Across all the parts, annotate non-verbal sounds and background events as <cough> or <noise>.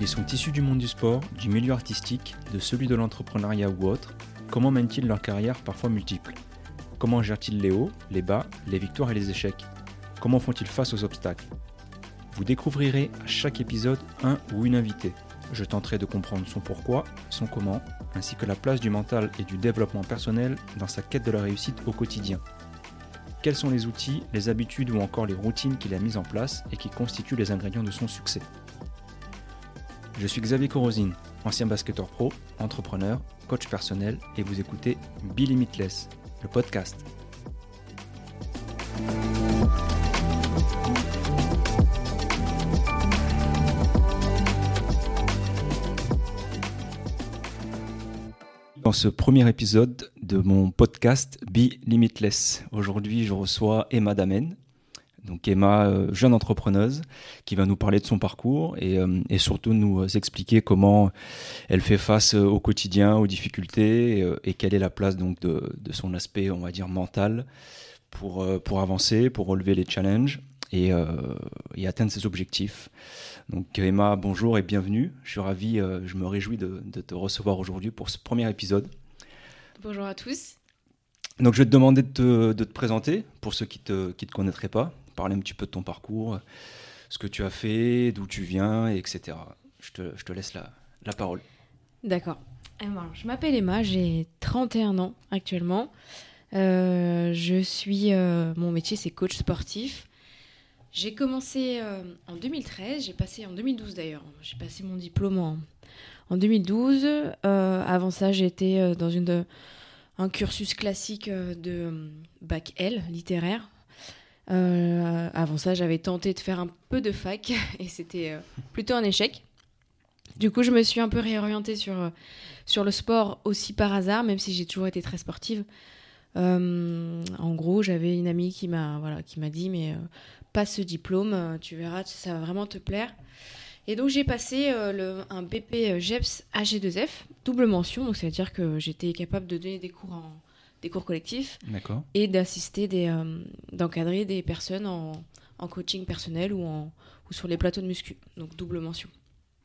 Ils sont issus du monde du sport, du milieu artistique, de celui de l'entrepreneuriat ou autre. Comment mènent-ils leur carrière parfois multiples Comment gèrent-ils les hauts, les bas, les victoires et les échecs? Comment font-ils face aux obstacles? Vous découvrirez à chaque épisode un ou une invitée. Je tenterai de comprendre son pourquoi, son comment, ainsi que la place du mental et du développement personnel dans sa quête de la réussite au quotidien. Quels sont les outils, les habitudes ou encore les routines qu'il a mises en place et qui constituent les ingrédients de son succès? Je suis Xavier Corosine, ancien basketteur pro, entrepreneur, coach personnel et vous écoutez Be Limitless, le podcast. Dans ce premier épisode de mon podcast Be Limitless, aujourd'hui je reçois Emma Damen. Donc Emma, euh, jeune entrepreneuse, qui va nous parler de son parcours et, euh, et surtout nous expliquer comment elle fait face au quotidien, aux difficultés et, et quelle est la place donc de, de, son aspect, on va dire, mental pour, euh, pour avancer, pour relever les challenges et, et atteindre ses objectifs. Donc Emma, bonjour et bienvenue. Je suis ravi, euh, je me réjouis de, de te recevoir aujourd'hui pour ce premier épisode. Bonjour à tous. Donc je vais te demander de te, de te présenter pour ceux qui ne te, qui te connaîtraient pas, parler un petit peu de ton parcours, ce que tu as fait, d'où tu viens, etc. Je te, laisse la, parole. D'accord. Je m'appelle Emma, j'ai 31 ans actuellement. Euh, je suis, euh, mon métier c'est coach sportif. J'ai commencé euh, en 2013, j'ai passé en 2012 d'ailleurs, j'ai passé mon diplôme en, en 2012. Euh, avant ça, j'étais dans un cursus classique de bac L, littéraire. Avant ça, j'avais tenté de faire un peu de fac <laughs> et c'était plutôt un échec. Du coup, je me suis un peu réorientée sur, sur le sport aussi par hasard, même si j'ai toujours été très sportive. en gros, j'avais une amie qui m'a voilà, qui m'a dit mais passe ce diplôme, euh, tu verras, ça va vraiment te plaire. Et donc j'ai passé euh, le, un BP euh, GEPS AG2F, double mention, donc ça veut dire que j'étais capable de donner des cours, en, des cours collectifs et d'assister, des, d'encadrer des personnes en, en, coaching personnel ou, en, ou sur les plateaux de muscu, donc double mention.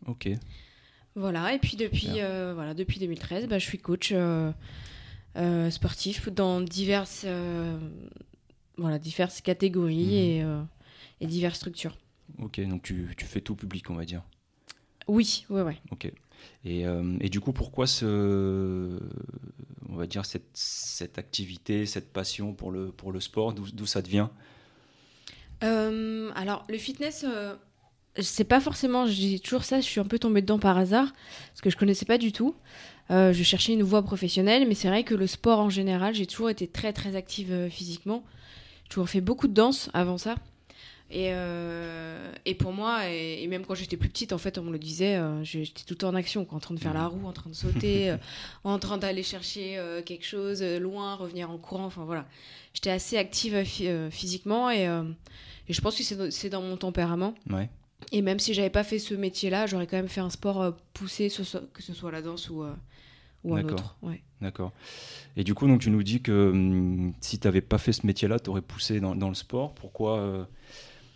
Ok. Voilà, et puis depuis, voilà, depuis 2013, bah, je suis coach sportif dans diverses, voilà, diverses catégories mmh. et et diverses structures. Ok, donc tu, tu, fais tout public, on va dire. Oui, ouais, ouais. Ok. Et, euh, et, du coup, pourquoi ce, on va dire cette, activité, cette passion pour le, sport, d'où ça devient? Euh, Alors, le fitness, euh, c'est pas forcément, dis toujours ça, je suis un peu tombée dedans par hasard, parce que je connaissais pas du tout. Euh, je cherchais une voie professionnelle, mais c'est vrai que le sport en général, j'ai toujours été très très active physiquement. J'ai toujours fait beaucoup de danse avant ça. Et, euh, et, pour moi, et, même quand j'étais plus petite, en fait, on me le disait, euh, j'étais tout le temps en action, en train de faire la roue, en train de sauter, <laughs> euh, en train d'aller chercher quelque chose loin, revenir en courant. Enfin voilà, j'étais assez active physiquement et, et, je pense que c'est dans mon tempérament. Ouais. Et même si j'avais pas fait ce métier-là, j'aurais quand même fait un sport poussé, que ce soit la danse ou, ou un autre. Ouais. D'accord. Et du coup, donc, tu nous dis que hum, si tu n'avais pas fait ce métier-là, tu aurais poussé dans, dans, le sport. Pourquoi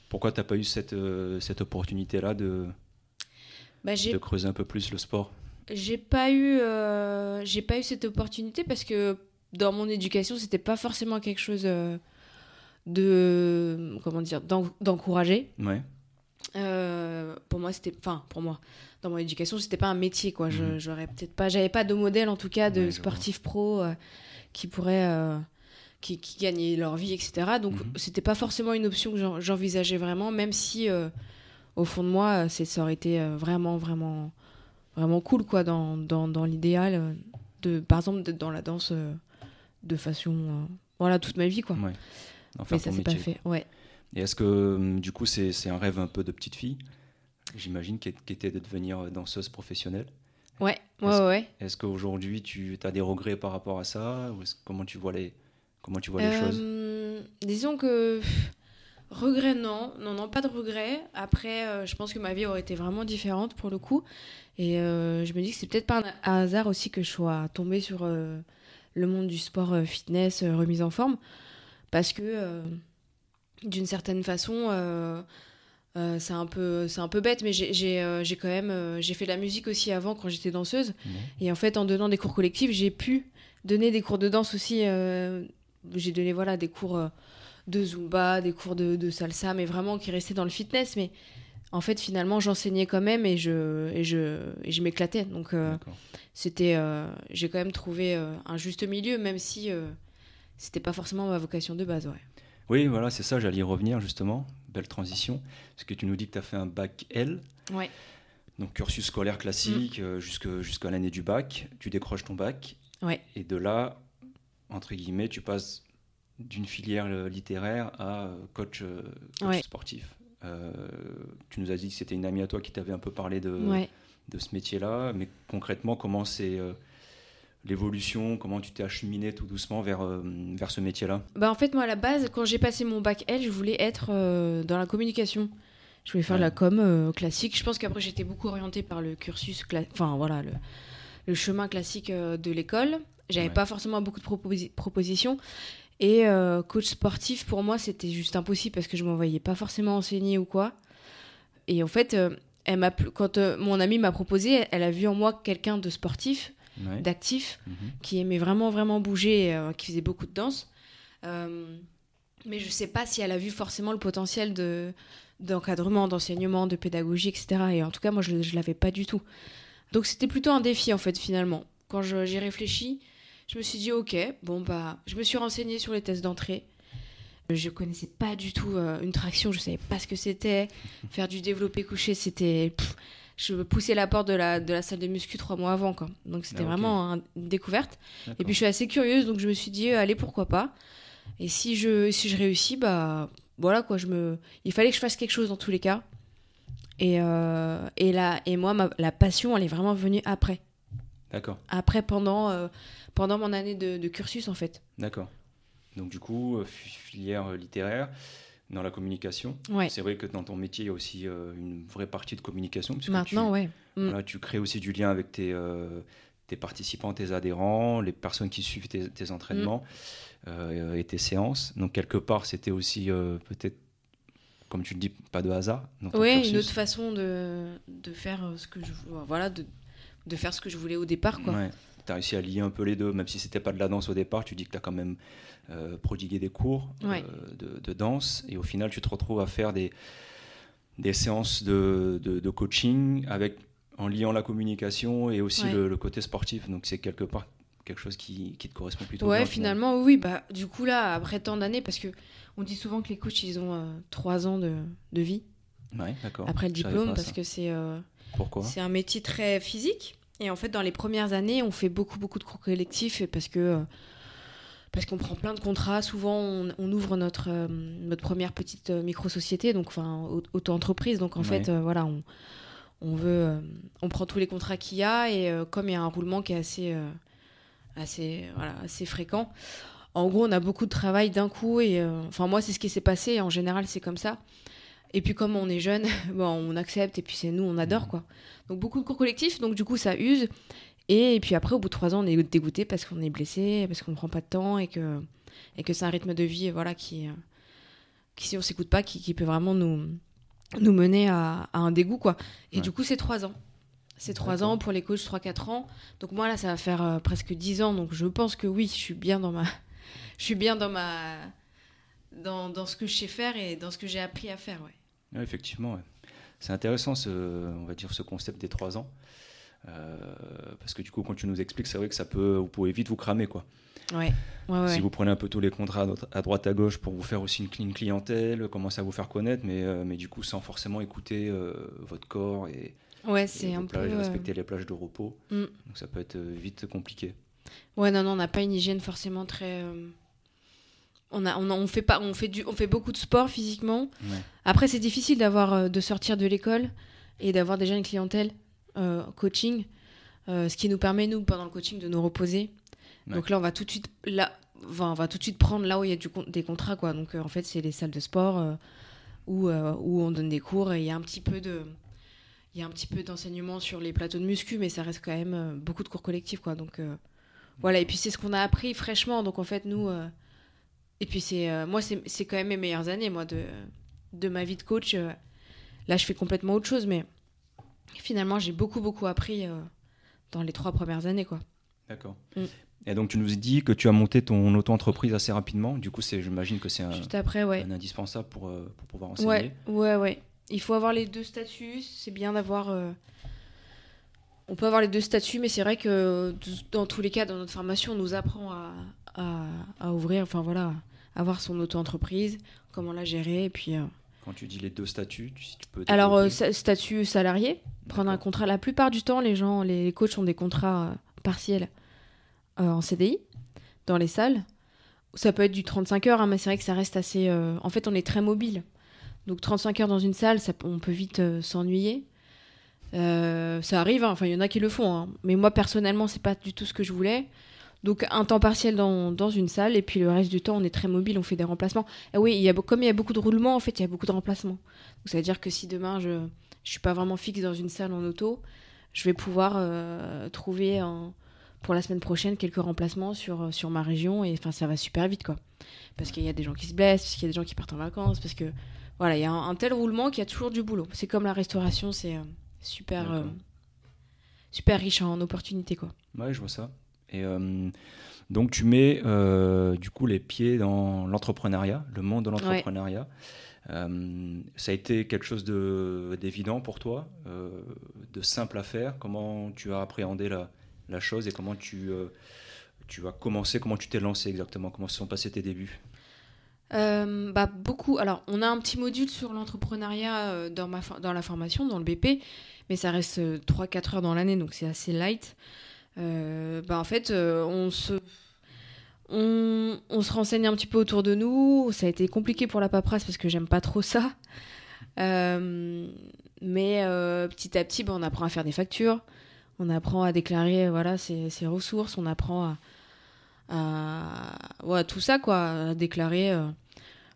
pourquoi tu n'as pas eu cette, euh, cette opportunité-là de, bah, de creuser un peu plus le sport? J'ai pas eu euh, j'ai pas eu cette opportunité parce que dans mon éducation, c'était pas forcément quelque chose euh, de comment dire d'encourager. Ouais. pour moi, c'était enfin pour moi dans mon éducation, c'était pas un métier quoi. Je mhm. j'aurais peut-être pas j'avais pas de modèle en tout cas de sportif pro qui pourrait qui, qui, gagnaient leur vie, etc. Donc, mhm. c'était pas forcément une option que j'envisageais vraiment, même si, euh, au fond de moi, ça aurait été euh, vraiment, vraiment, vraiment cool, quoi, dans, dans, dans l'idéal, euh, de, par exemple, d'être dans la danse de façon, voilà, toute ma vie, quoi. Ouais. Mais ça s'est pas fait, ouais. Et est-ce que, hum, du coup, c'est un rêve un peu de petite fille, j'imagine, qui, était de devenir danseuse professionnelle? Ouais, ouais, ouais. Est-ce qu'aujourd'hui, tu as des regrets par rapport à ça ou Comment tu vois les, Comment tu vois les choses euh, Disons que regret non, non non pas de regret. Après, euh, je pense que ma vie aurait été vraiment différente pour le coup. Et euh, je me dis que c'est peut-être pas un hasard aussi que je sois tombée sur le monde du sport fitness, remise en forme, parce que d'une certaine façon, c'est un peu c'est un peu bête mais j'ai j'ai j'ai quand même j'ai fait de la musique aussi avant quand j'étais danseuse et en fait en donnant des cours collectifs j'ai pu donner des cours de danse aussi j'ai donné voilà des cours euh, de zumba des cours de, de salsa mais vraiment qui restaient dans le fitness mais en fait finalement j'enseignais quand même et je et je et je m'éclatais donc euh, c'était euh, j'ai quand même trouvé euh, un juste milieu même si c'était pas forcément ma vocation de base ouais Oui, voilà, c'est ça, j'allais y revenir justement. Belle transition. Parce que tu nous dis que tu as fait un bac L, ouais donc cursus scolaire classique jusque- jusqu'à l'année du bac. Tu décroches ton bac. Ouais. Et de là, entre guillemets, tu passes d'une filière euh, littéraire à euh, coach, euh, coach Ouais. sportif. Euh, tu nous as dit que c'était une amie à toi qui t'avait un peu parlé de, ouais de ce métier-là, mais concrètement, comment c'est euh, l'évolution, comment tu t'es acheminé tout doucement vers, euh, vers ce métier-là? Bah en fait moi à la base quand j'ai passé mon bac L je voulais être dans la communication. Je voulais faire de la com classique. Je pense qu'après j'étais beaucoup orientée par le cursus, enfin voilà le, le chemin classique de l'école. J'avais Ouais. pas forcément beaucoup de proposi- propositions. Et euh, coach sportif pour moi c'était juste impossible parce que je m'en voyais pas forcément enseigner ou quoi. Et en fait euh, elle m'a quand euh, mon amie m'a proposé, elle a vu en moi quelqu'un de sportif, Ouais. d'actif Mhm. qui aimait vraiment vraiment bouger, et, qui faisait beaucoup de danse. Mais je sais pas si elle a vu forcément le potentiel de d'encadrement, d'enseignement, de pédagogie, etc. Et en tout cas, moi, je, je l'avais pas du tout. Donc c'était plutôt un défi en fait finalement. Quand j'y réfléchis, je me suis dit ok, bon bah, je me suis renseignée sur les tests d'entrée. Je connaissais pas du tout euh, une traction, je savais pas ce que c'était. Faire du développé couché, c'était je poussais la porte de la, de la salle de muscu trois mois avant quoi. Donc c'était Ah, vraiment un- une découverte. Et puis je suis assez curieuse, donc je me suis dit, euh, allez, pourquoi pas. Et si je, si je réussis, bah voilà quoi, je me... il fallait que je fasse quelque chose dans tous les cas. Et, euh, et, là, et moi, ma- la passion, elle est vraiment venue après. D'accord. Après, pendant, euh, pendant mon année de, de cursus, en fait. D'accord. Donc du coup, euh, fi- filière euh, littéraire dans la communication. Ouais. C'est vrai que dans ton métier, il y a aussi euh, une vraie partie de communication. puisque Maintenant, tu, ouais. Mm. voilà, tu crées aussi du lien avec tes, euh, tes participants, tes adhérents, les personnes qui suivent tes, tes entraînements Mm. euh, et tes séances. Donc quelque part, c'était aussi peut-être, comme tu le dis, pas de hasard. cursus. une autre façon de, de faire ce que je... Voilà, de, de faire ce que je voulais au départ, quoi. Ouais. Tu as réussi à lier un peu les deux, même si c'était pas de la danse au départ, tu dis que tu as quand même euh, prodigué des cours Ouais. euh, de, de danse, et au final tu te retrouves à faire des, des séances de, de- de coaching avec, en liant la communication et aussi Ouais. le, le côté sportif, donc c'est quelque part quelque chose qui, qui te correspond plutôt Ouais, bien. au final. finalement, oui. Bah, du coup, là, après tant d'années, parce que on dit souvent que les coachs, ils ont euh, trois ans de, de vie Ouais, d'accord. après le diplôme, parce ça. que c'est euh, Pourquoi? c'est un métier très physique. Et en fait, dans les premières années, on fait beaucoup, beaucoup de cours collectifs parce que euh, parce qu'on prend plein de contrats. Souvent, on, on ouvre notre euh, notre première petite euh, micro-société, donc enfin au- auto-entreprise. Donc en Ouais. fait, euh, voilà, on on veut, on prend tous les contrats qu'il y a et comme il y a un roulement qui est assez assez voilà assez fréquent. En gros, on a beaucoup de travail d'un coup et enfin moi c'est ce qui s'est passé. et En général, c'est comme ça. Et puis comme on est jeune, <laughs> bon, on accepte et puis c'est nous, on adore quoi. Donc beaucoup de cours collectifs, donc du coup ça use. Et, et puis après, au bout de trois ans, on est dégoûté parce qu'on est blessé, parce qu'on ne prend pas de temps et que, et que c'est un rythme de vie voilà, qui, euh, qui si on s'écoute pas, qui, qui peut vraiment nous, nous mener à, à un dégoût. Quoi. Et Ouais. du coup, c'est trois ans. C'est trois ans pour les coachs, 3-4 ans. Donc moi, là, ça va faire euh, presque 10 ans. Donc je pense que oui, je suis bien dans ma... Je suis bien dans ma... Dans, dans ce que je sais faire et dans ce que j'ai appris à faire, ouais. Ouais, effectivement, ouais. C'est intéressant ce, on va dire ce concept des trois ans. Euh, parce que du coup, quand tu nous expliques, c'est vrai que ça peut, vous pouvez vite vous cramer quoi. Ouais, ouais, ouais. Si vous prenez un peu tous les contrats à droite- à gauche pour vous faire aussi une, cli- une clientèle, commencer à vous faire connaître, mais, euh, mais du coup sans forcément écouter euh, votre corps et, Ouais, et c'est vos un peu... plages, respecter les plages de repos. Mm. Donc ça peut être vite compliqué. Ouais, non, non, on n'a pas une hygiène forcément très. On, a, on, a- on fait pas, on fait du, on fait beaucoup de sport physiquement. Ouais. Après, c'est difficile d'avoir, euh, de sortir de l'école et d'avoir déjà une clientèle euh, coaching, euh, ce qui nous permet nous pendant le coaching de nous reposer. Ouais. Donc là, on va tout de suite, là, enfin, on va tout de suite prendre là où il y a du, des contrats, quoi. Donc euh, en fait, c'est les salles de sport où, où on donne des cours et il y a un petit peu de, il y a un petit peu d'enseignement sur les plateaux de muscu, mais ça reste quand même beaucoup de cours collectifs, quoi. Donc voilà. Et puis c'est ce qu'on a appris fraîchement. Donc en fait, nous, et puis c'est, euh, moi, c'est quand même mes meilleures années, moi, de, de ma vie de coach. euh, là, je fais complètement autre chose, mais finalement, j'ai beaucoup, beaucoup appris dans les trois premières années, quoi. D'accord. Mm. Et donc, tu nous dis que tu as monté ton auto-entreprise assez rapidement. Du coup, j'imagine que c'est un, après, ouais. un, indispensable pour, pour pouvoir enseigner. Ouais, ouais, ouais. Il faut avoir les deux statuts. C'est bien d'avoir on peut avoir les deux statuts, mais c'est vrai que dans tous les cas, dans notre formation, on nous apprend à, ouvrir, enfin voilà, avoir son auto-entreprise, comment la gérer, et puis. Euh, Quand tu dis les deux statuts, tu, peux. Alors euh, statut salarié, prendre un contrat. La plupart du temps, les gens, les coachs ont des contrats euh, partiels en CDI dans les salles. Ça peut être du 35 heures, hein, mais c'est vrai que ça reste assez. En fait, on est très mobile. Donc 35 heures dans une salle, ça, on peut vite s'ennuyer. Ça arrive, hein. enfin il y en a qui le font, hein. mais moi personnellement c'est pas du tout ce que je voulais. Donc un temps partiel dans, dans, une salle et puis le reste du temps on est très mobile, on fait des remplacements. Et oui, il y a, comme il y a beaucoup de roulements, en fait il y a beaucoup de remplacements. Donc ça veut dire que si demain je je suis pas vraiment fixe dans une salle en auto, je vais pouvoir euh, trouver pour la semaine prochaine quelques remplacements sur, sur ma région et enfin ça va super vite quoi. Parce qu'il y a des gens qui se blessent, parce qu'il y a des gens qui partent en vacances, parce que voilà, il y a un, tel roulement qu'il y a toujours du boulot. C'est comme la restauration, c'est euh, super, euh, super riche en opportunités. Quoi. Ouais, je vois ça. Et euh, donc, tu mets euh, du coup les pieds dans l'entrepreneuriat, le monde de l'entrepreneuriat. ça a été quelque chose d'évident pour toi, de simple à faire? Comment tu as appréhendé la, la chose et comment tu, tu as commencé, comment tu t'es lancé exactement, comment se sont passés tes débuts? Euh, bah, beaucoup. Alors, on a un petit module sur l'entrepreneuriat euh, dans, ma dans la formation, dans le BP, mais ça reste 3-4 euh, heures dans l'année, donc c'est assez light. Bah, en fait, on se. On, on, se renseigne un petit peu autour de nous. Ça a été compliqué pour la paperasse parce que j'aime pas trop ça. mais petit à petit, bah, on apprend à faire des factures. On apprend à déclarer voilà, ses, ses ressources. On apprend à, à, tout ça, quoi, à déclarer euh,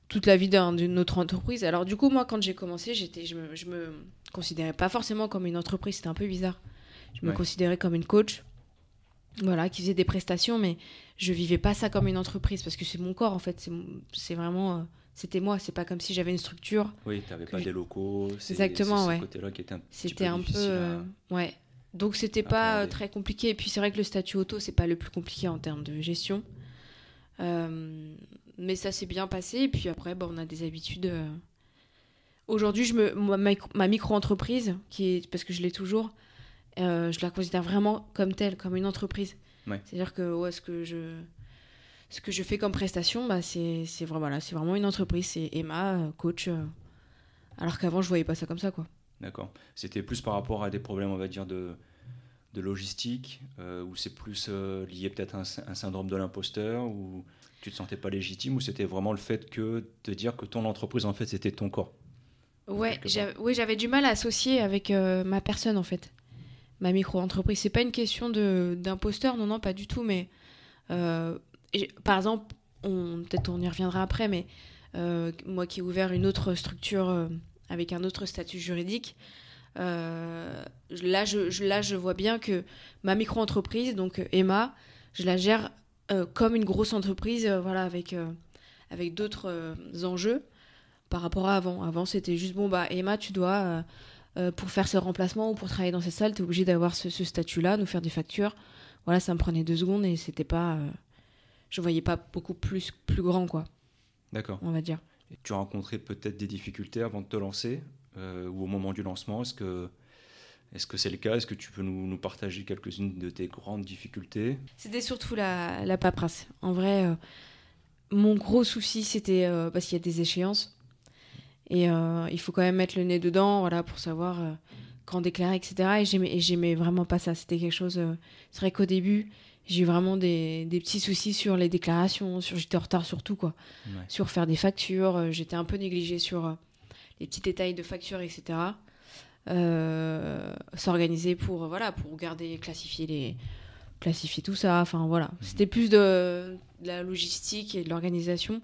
toute la vie d'une autre entreprise. Alors du coup, moi, quand j'ai commencé, j'étais, je me, je me considérais pas forcément comme une entreprise, c'était un peu bizarre. Je me considérais comme une coach, voilà, qui faisait des prestations, mais je vivais pas ça comme une entreprise parce que c'est mon corps en fait, c'est vraiment, euh, c'était moi, c'est pas comme si j'avais une structure. Oui, tu n'avais pas des locaux. Exactement, ouais. C'était un, peu, euh, ouais. Donc c'était pas très compliqué. Et puis c'est vrai que le statut auto, c'est pas le plus compliqué en termes de gestion. Euh, mais ça s'est bien passé. Et puis après, bah, on a des habitudes. Euh. Aujourd'hui, je me, ma, micro-entreprise, qui est, parce que je l'ai toujours, euh, je la considère vraiment comme telle, comme une entreprise. C'est-à-dire que ouais, ce, que je, ce que je fais comme prestation, bah, c'est vraiment, vraiment une entreprise. C'est Emma, coach. alors qu'avant, je voyais pas ça comme ça. quoi. D'accord. C'était plus par rapport à des problèmes, on va dire, de, de logistique, euh, ou c'est plus euh, lié peut-être à un, syndrome de l'imposteur, ou tu te sentais pas légitime, ou c'était vraiment le fait que de dire que ton entreprise, en fait, c'était ton corps? Ouais, oui, j'avais du mal à associer avec euh, ma personne, en fait. Ma micro-entreprise. C'est pas une question d'imposteur, non, non, pas du tout, mais par exemple, peut-être on y reviendra après, mais moi qui ai ouvert une autre structure avec un autre statut juridique. Euh, là, je, là, je vois bien que ma micro-entreprise, donc euh, Emma, je la gère euh, comme une grosse entreprise, voilà, avec, avec d'autres enjeux par rapport à avant. Avant, c'était juste, bon, bah, Emma, tu dois, pour faire ce remplacement ou pour travailler dans cette salle, tu es obligé d'avoir ce, statut-là, nous faire des factures. Voilà, ça me prenait deux secondes et c'était pas. je voyais pas beaucoup plus, plus grand, quoi. D'accord. On va dire tu as rencontré peut-être des difficultés avant de te lancer euh, ou au moment du lancement? Est-ce que est-ce que c'est le cas? Est-ce que tu peux nous, nous partager quelques-unes de tes grandes difficultés? C'était surtout la, la, paperasse. En vrai, euh, mon gros souci, c'était euh, parce qu'il y a des échéances. Et il faut quand même mettre le nez dedans voilà, pour savoir quand déclarer, etc. Et j'aimais vraiment pas ça. C'était quelque chose. c'est vrai qu'au début, j'ai eu vraiment des, des, petits soucis sur les déclarations, sur j'étais en retard sur tout quoi, sur faire des factures, euh, j'étais un peu négligée sur euh, les petits détails de factures, etc. Euh, S'organiser pour voilà pour garder, classifier les, classifier tout ça. Enfin voilà, c'était plus de, la logistique et de l'organisation.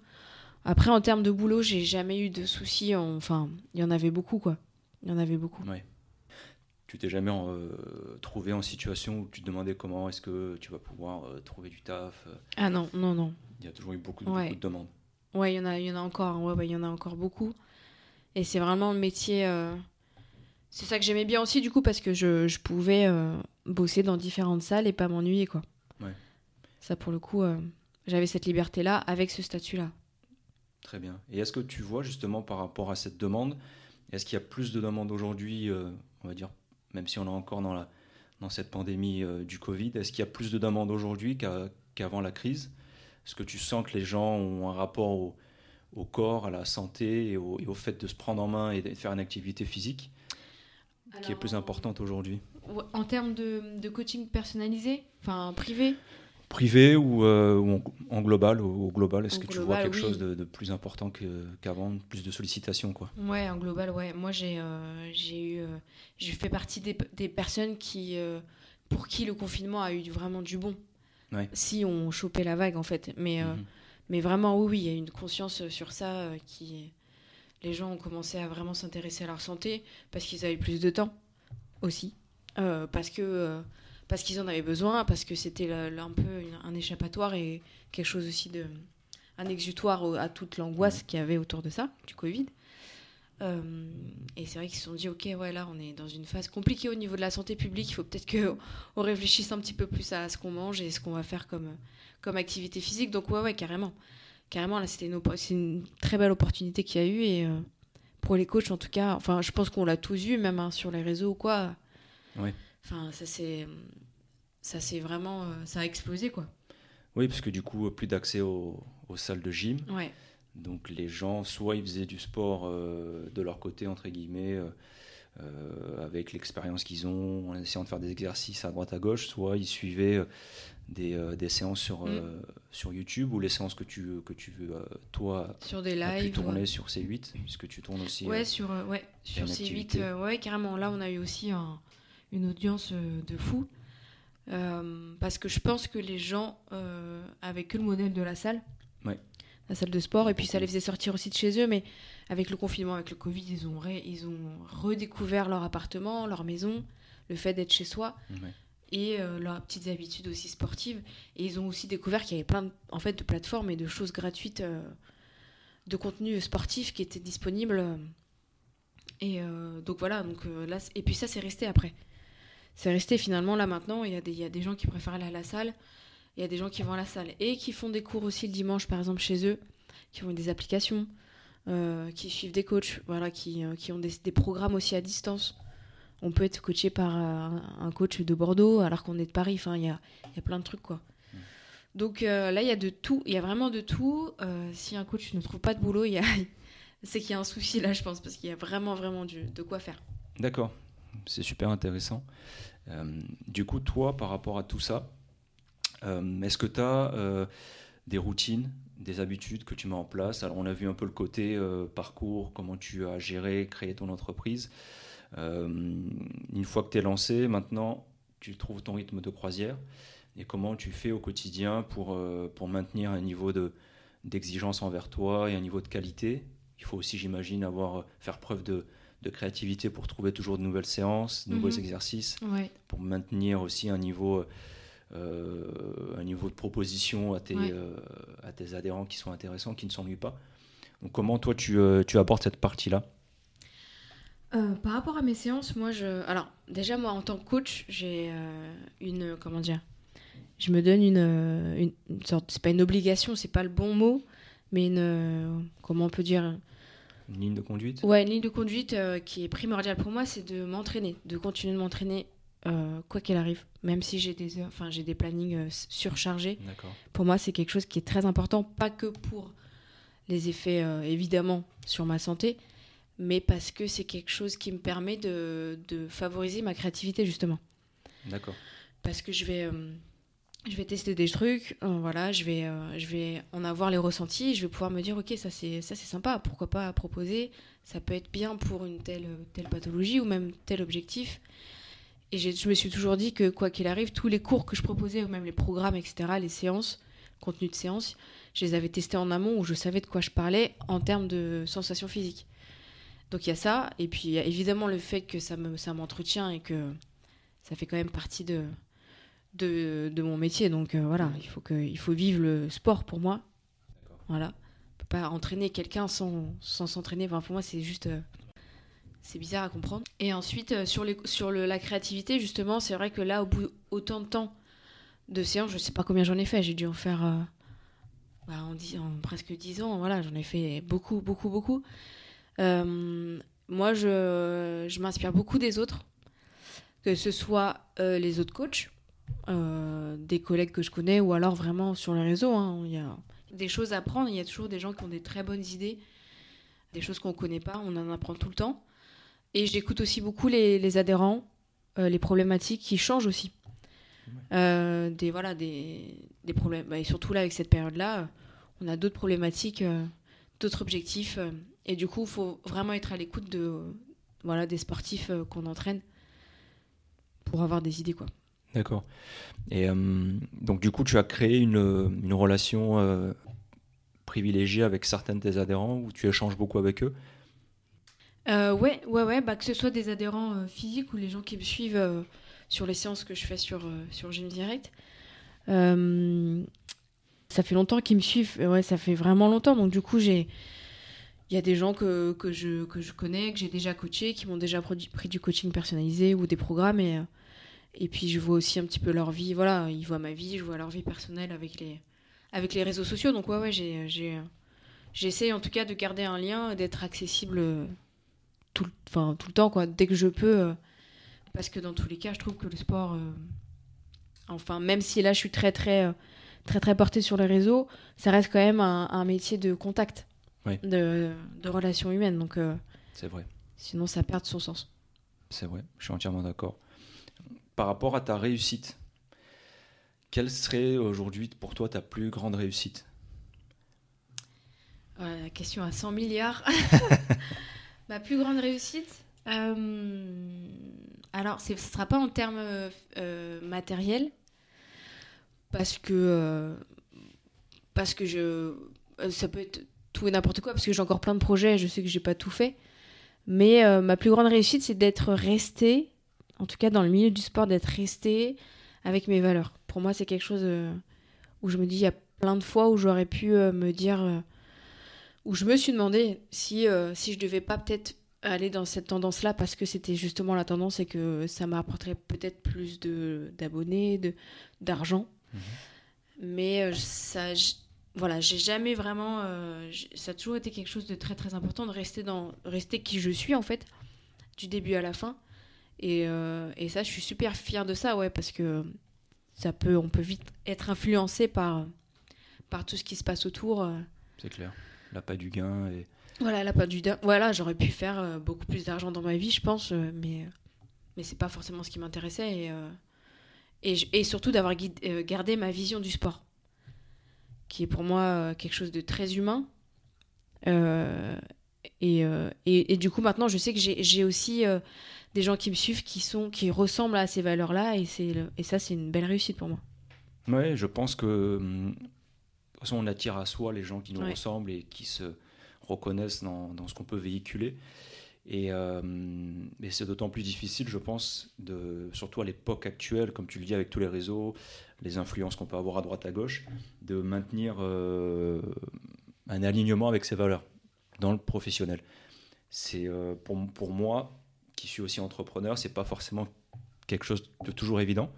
Après en termes de boulot, j'ai jamais eu de soucis. Enfin, il y en avait beaucoup quoi. Il y en avait beaucoup. Ouais tu t'es jamais euh, trouvé en situation où tu te demandais comment est-ce que tu vas pouvoir euh, trouver du taf euh? Ah non, non, non. Il y a toujours eu beaucoup, de demandes. Ouais, il y en a, il y en a encore. Ouais, il y en a encore beaucoup. Et c'est vraiment le métier c'est ça que j'aimais bien aussi, du coup, parce que je, je pouvais bosser dans différentes salles et pas m'ennuyer, quoi. Ouais. Ça, pour le coup, j'avais cette liberté-là avec ce statut-là. Très bien. Et est-ce que tu vois justement par rapport à cette demande, est-ce qu'il y a plus de demandes aujourd'hui, euh, on va dire, même si on est encore dans, la, dans cette pandémie euh, du Covid, est-ce qu'il y a plus de demandes aujourd'hui qu'a- qu'avant la crise? Est-ce que tu sens que les gens ont un rapport au, au corps, à la santé et au, et au fait de se prendre en main et de faire une activité physique qui est plus importante aujourd'hui? En termes de, de coaching personnalisé, enfin privé, Privé ou, euh, ou en, en global au, au global, est-ce que tu vois quelque oui. chose de, de plus important qu'avant, plus de sollicitations quoi? Ouais, en global, ouais. Moi, j'ai euh, eu, euh, j'ai fait partie des, des personnes qui, euh, pour qui le confinement a eu vraiment du bon. Ouais. Si on chopait la vague, en fait. Mais, Mhm. mais vraiment, oui, oui, il y a une conscience sur ça qui. Les gens ont commencé à vraiment s'intéresser à leur santé parce qu'ils avaient plus de temps aussi. Parce que. Parce qu'ils en avaient besoin, parce que c'était un peu un échappatoire et quelque chose aussi de. un exutoire à toute l'angoisse qu'il y avait autour de ça, du Covid. Euh, et c'est vrai qu'ils se sont dit, ok, ouais, là, on est dans une phase compliquée au niveau de la santé publique. Il faut peut-être que <laughs> on réfléchisse un petit peu plus à ce qu'on mange et ce qu'on va faire comme, activité physique. Donc, ouais, ouais, carrément. Carrément, là, c'était une, une très belle opportunité qu'il y a eu. Et euh, pour les coachs, en tout cas, enfin, je pense qu'on l'a tous vu, même hein, sur les réseaux ou quoi. Ouais. Enfin, ça c'est ça c'est vraiment. euh, ça a explosé, quoi. Oui, parce que du coup, plus d'accès aux, aux salles de gym. Ouais. Donc les gens, soit ils faisaient du sport euh, de leur côté, entre guillemets, euh, euh, avec l'expérience qu'ils ont, en essayant de faire des exercices à droite à gauche, soit ils suivaient euh, des, euh, des séances sur, Mm. euh, sur YouTube ou les séances que tu, que tu euh, toi, Sur des lives. tourner sur C8, puisque tu tournes aussi. Ouais, euh, sur, euh, ouais, sur une C8, activité. euh, ouais, carrément. Là, on a eu aussi un- une audience euh, de fou. Euh, parce que je pense que les gens euh, avaient que le modèle de la salle. Ouais. La salle de sport. Et puis, ça les faisait sortir aussi de chez eux. Mais avec le confinement, avec le Covid, ils ont, ré- ils ont redécouvert leur appartement, leur maison, le fait d'être chez soi ouais. et euh, leurs petites habitudes aussi sportives. Et ils ont aussi découvert qu'il y avait plein de, en fait, de plateformes et de choses gratuites, de contenu sportif qui étaient disponibles. Et donc voilà, donc, là, et puis ça, c'est resté après. C'est resté finalement là maintenant. Il y, a des- il y a des gens qui préfèrent aller à la salle, il y a des gens qui vont à la salle et qui font des cours aussi le dimanche, par exemple, chez eux, qui ont des applications, euh, qui suivent des coachs, voilà, qui, euh, qui ont des, programmes aussi à distance. On peut être coaché par euh, un coach de Bordeaux alors qu'on est de Paris. Enfin, il y a, y a plein de trucs, quoi. Donc là, il y a de tout. Il y a vraiment de tout. Si un coach ne trouve pas de boulot, a... <laughs> c'est qu'il y a un souci là, je pense, parce qu'il y a vraiment, vraiment du, de quoi faire. D'accord, c'est super intéressant. Euh, du coup, toi, par rapport à tout ça, euh, est-ce que tu as euh, des routines, des habitudes que tu mets en place? Alors, on a vu un peu le côté parcours, comment tu as géré, créé ton entreprise. Une fois que tu es lancé, maintenant, tu trouves ton rythme de croisière. Et comment tu fais au quotidien pour, pour maintenir un niveau de, d'exigence envers toi et un niveau de qualité? Il faut aussi, j'imagine, avoir, faire preuve de, de créativité pour trouver toujours de nouvelles séances, de nouveaux Mhm. exercices, Ouais. pour maintenir aussi un niveau, euh, un niveau de proposition à tes, Ouais. euh, à tes adhérents qui sont intéressants, qui ne s'ennuient pas. Donc comment toi tu, euh, tu abordes cette partie-là? Euh, par rapport à mes séances, moi, je. Alors, déjà, moi, en tant que coach, j'ai une. Comment dire Je me donne une, une, une sorte. C'est pas une obligation, c'est pas le bon mot, mais une. Comment on peut dire Une ligne de conduite Ouais, une ligne de conduite euh, qui est primordiale pour moi, c'est de m'entraîner, de continuer de m'entraîner euh, quoi qu'il arrive, même si j'ai des enfin j'ai des plannings euh, surchargés. Pour moi, c'est quelque chose qui est très important, pas que pour les effets évidemment sur ma santé, mais parce que c'est quelque chose qui me permet de, de favoriser ma créativité justement. D'accord. Parce que je vais, je vais tester des trucs, euh, voilà, je vais, euh, je vais en avoir les ressentis, je vais pouvoir me dire ok ça c'est ça c'est sympa, pourquoi pas proposer, ça peut être bien pour une telle telle pathologie ou même tel objectif. Et je me suis toujours dit que quoi qu'il arrive, tous les cours que je proposais ou même les programmes etc, les séances, contenu de séance, je les avais testés en amont où je savais de quoi je parlais en termes de sensations physiques. Donc il y a ça, et puis y a évidemment le fait que ça me ça m'entretient et que ça fait quand même partie de de, mon métier. Donc euh, voilà, il faut faut vivre le sport pour moi. Voilà, on peut pas entraîner quelqu'un sans sans s'entraîner. Enfin, pour moi, c'est juste euh, c'est bizarre à comprendre. Et ensuite, euh, sur, les, sur le, la créativité, justement, c'est vrai que là, au bout autant de temps de séance, je sais pas combien j'en ai fait, j'ai dû en faire bah, en, dix- en presque 10 ans, voilà, j'en ai fait beaucoup, beaucoup, beaucoup. Moi, je, je m'inspire beaucoup des autres, que ce soit les autres coachs, euh, des collègues que je connais, ou alors vraiment sur les réseaux. hein, Il y a des choses à apprendre, il y a toujours des gens qui ont des très bonnes idées, des choses qu'on ne connaît pas, on en apprend tout le temps. Et j'écoute aussi beaucoup les, les adhérents, euh, les problématiques qui changent aussi. Euh, des, voilà, des, des problèmes. bah, et surtout là, avec cette période-là, on a d'autres problématiques, d'autres objectifs. et du coup, il faut vraiment être à l'écoute de, voilà, des sportifs qu'on entraîne pour avoir des idées. Quoi. D'accord. Et euh, donc, du coup, tu as créé une, une relation euh, privilégiée avec certains de tes adhérents où tu échanges beaucoup avec eux? Euh, ouais, ouais, ouais, bah, que ce soit des adhérents euh, physiques ou les gens qui me suivent euh, sur les séances que je fais sur, euh, sur Gym Direct. Euh, ça fait longtemps qu'ils me suivent, ouais, ça fait vraiment longtemps. Donc, du coup, j'ai. Il y a des gens que, que, je, que je connais, que j'ai déjà coaché, qui m'ont déjà pris du coaching personnalisé ou des programmes. Et, euh, et puis, je vois aussi un petit peu leur vie. Voilà, ils voient ma vie, je vois leur vie personnelle avec les, avec les réseaux sociaux. Donc, ouais, ouais, j'ai, j'ai, j'essaie en tout cas de garder un lien, d'être accessible euh, tout, le- enfin, tout le temps, quoi, dès que je peux. euh, parce que dans tous les cas, je trouve que le sport. euh, enfin, même si là, je suis très, très, très, très portée sur les réseaux, ça reste quand même un, un métier de contact, Oui. de, de relations humaines. Donc, euh, C'est vrai. sinon, ça perd son sens. C'est vrai, je suis entièrement d'accord. Par rapport à ta réussite, quelle serait aujourd'hui pour toi ta plus grande réussite? Ouais, la question à 100 milliards. <laughs> Ma plus grande réussite euh, Alors, ce ne sera pas en termes euh, euh, matériels, parce que, euh, parce que je, euh, ça peut être tout et n'importe quoi, parce que j'ai encore plein de projets, je sais que j'ai pas tout fait. Mais euh, ma plus grande réussite, c'est d'être resté, en tout cas dans le milieu du sport, d'être resté avec mes valeurs. Pour moi, c'est quelque chose euh, où je me dis, il y a plein de fois où j'aurais pu euh, me dire... euh, où je me suis demandé si, si je devais pas peut-être aller dans cette tendance-là parce que c'était justement la tendance et que ça m'apporterait peut-être plus de d'abonnés, de d'argent. Mais euh, ça, voilà, j'ai jamais vraiment, euh, ça a toujours été quelque chose de très très important de rester dans, rester qui je suis en fait, du début à la fin. Et, euh, et ça, je suis super fière de ça, ouais, parce que ça peut, on peut vite être influencé par par tout ce qui se passe autour. euh, C'est clair. L'appât du gain et voilà, là, pas du din- Voilà, j'aurais pu faire euh, beaucoup plus d'argent dans ma vie, je pense, mais, mais c'est pas forcément ce qui m'intéressait. Et, et, et surtout d'avoir gardé ma vision du sport, qui est pour moi quelque chose de très humain. Euh, et, et, et du coup, maintenant, je sais que j'ai j'ai aussi euh, des gens qui me suivent qui, sont, qui ressemblent à ces valeurs-là, et, c'est le- et ça, c'est une belle réussite pour moi. Ouais, je pense que de toute façon, on attire à soi les gens qui nous Ouais. ressemblent et qui se reconnaissent dans, dans ce qu'on peut véhiculer. Et, euh, et c'est d'autant plus difficile, je pense, de, surtout à l'époque actuelle, comme tu le dis, avec tous les réseaux, les influences qu'on peut avoir à droite à gauche, de maintenir euh, un alignement avec ses valeurs dans le professionnel. C'est euh, pour, pour moi, qui suis aussi entrepreneur, c'est pas forcément quelque chose de toujours évident.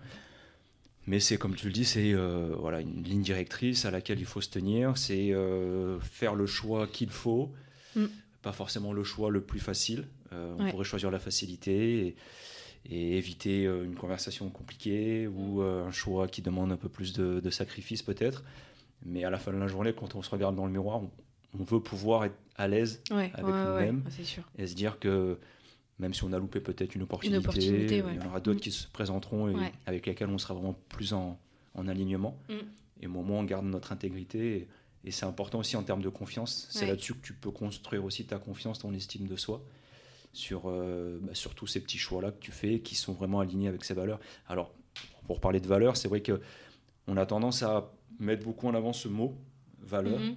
Mais c'est comme tu le dis, c'est euh, voilà, une ligne directrice à laquelle il faut se tenir, c'est euh, faire le choix qu'il faut, Mm. pas forcément le choix le plus facile. Euh, on Ouais. pourrait choisir la facilité et, et éviter une conversation compliquée ou un choix qui demande un peu plus de, de sacrifice peut-être. Mais à la fin de la journée, quand on se regarde dans le miroir, on, on veut pouvoir être à l'aise Ouais, Avec ouais, nous-mêmes. sûr. et se dire que même si on a loupé peut-être une opportunité, opportunité, ouais. il y en aura d'autres Mm. qui se présenteront et Ouais. avec lesquels on sera vraiment plus en, en alignement. Mm. Et au moment où on garde notre intégrité, et, et c'est important aussi en termes de confiance, c'est Ouais. là-dessus que tu peux construire aussi ta confiance, ton estime de soi, sur, euh, bah, sur tous ces petits choix-là que tu fais, qui sont vraiment alignés avec ces valeurs. Alors, pour parler de valeurs, c'est vrai que on a tendance à mettre beaucoup en avant ce mot, valeur, Mhm.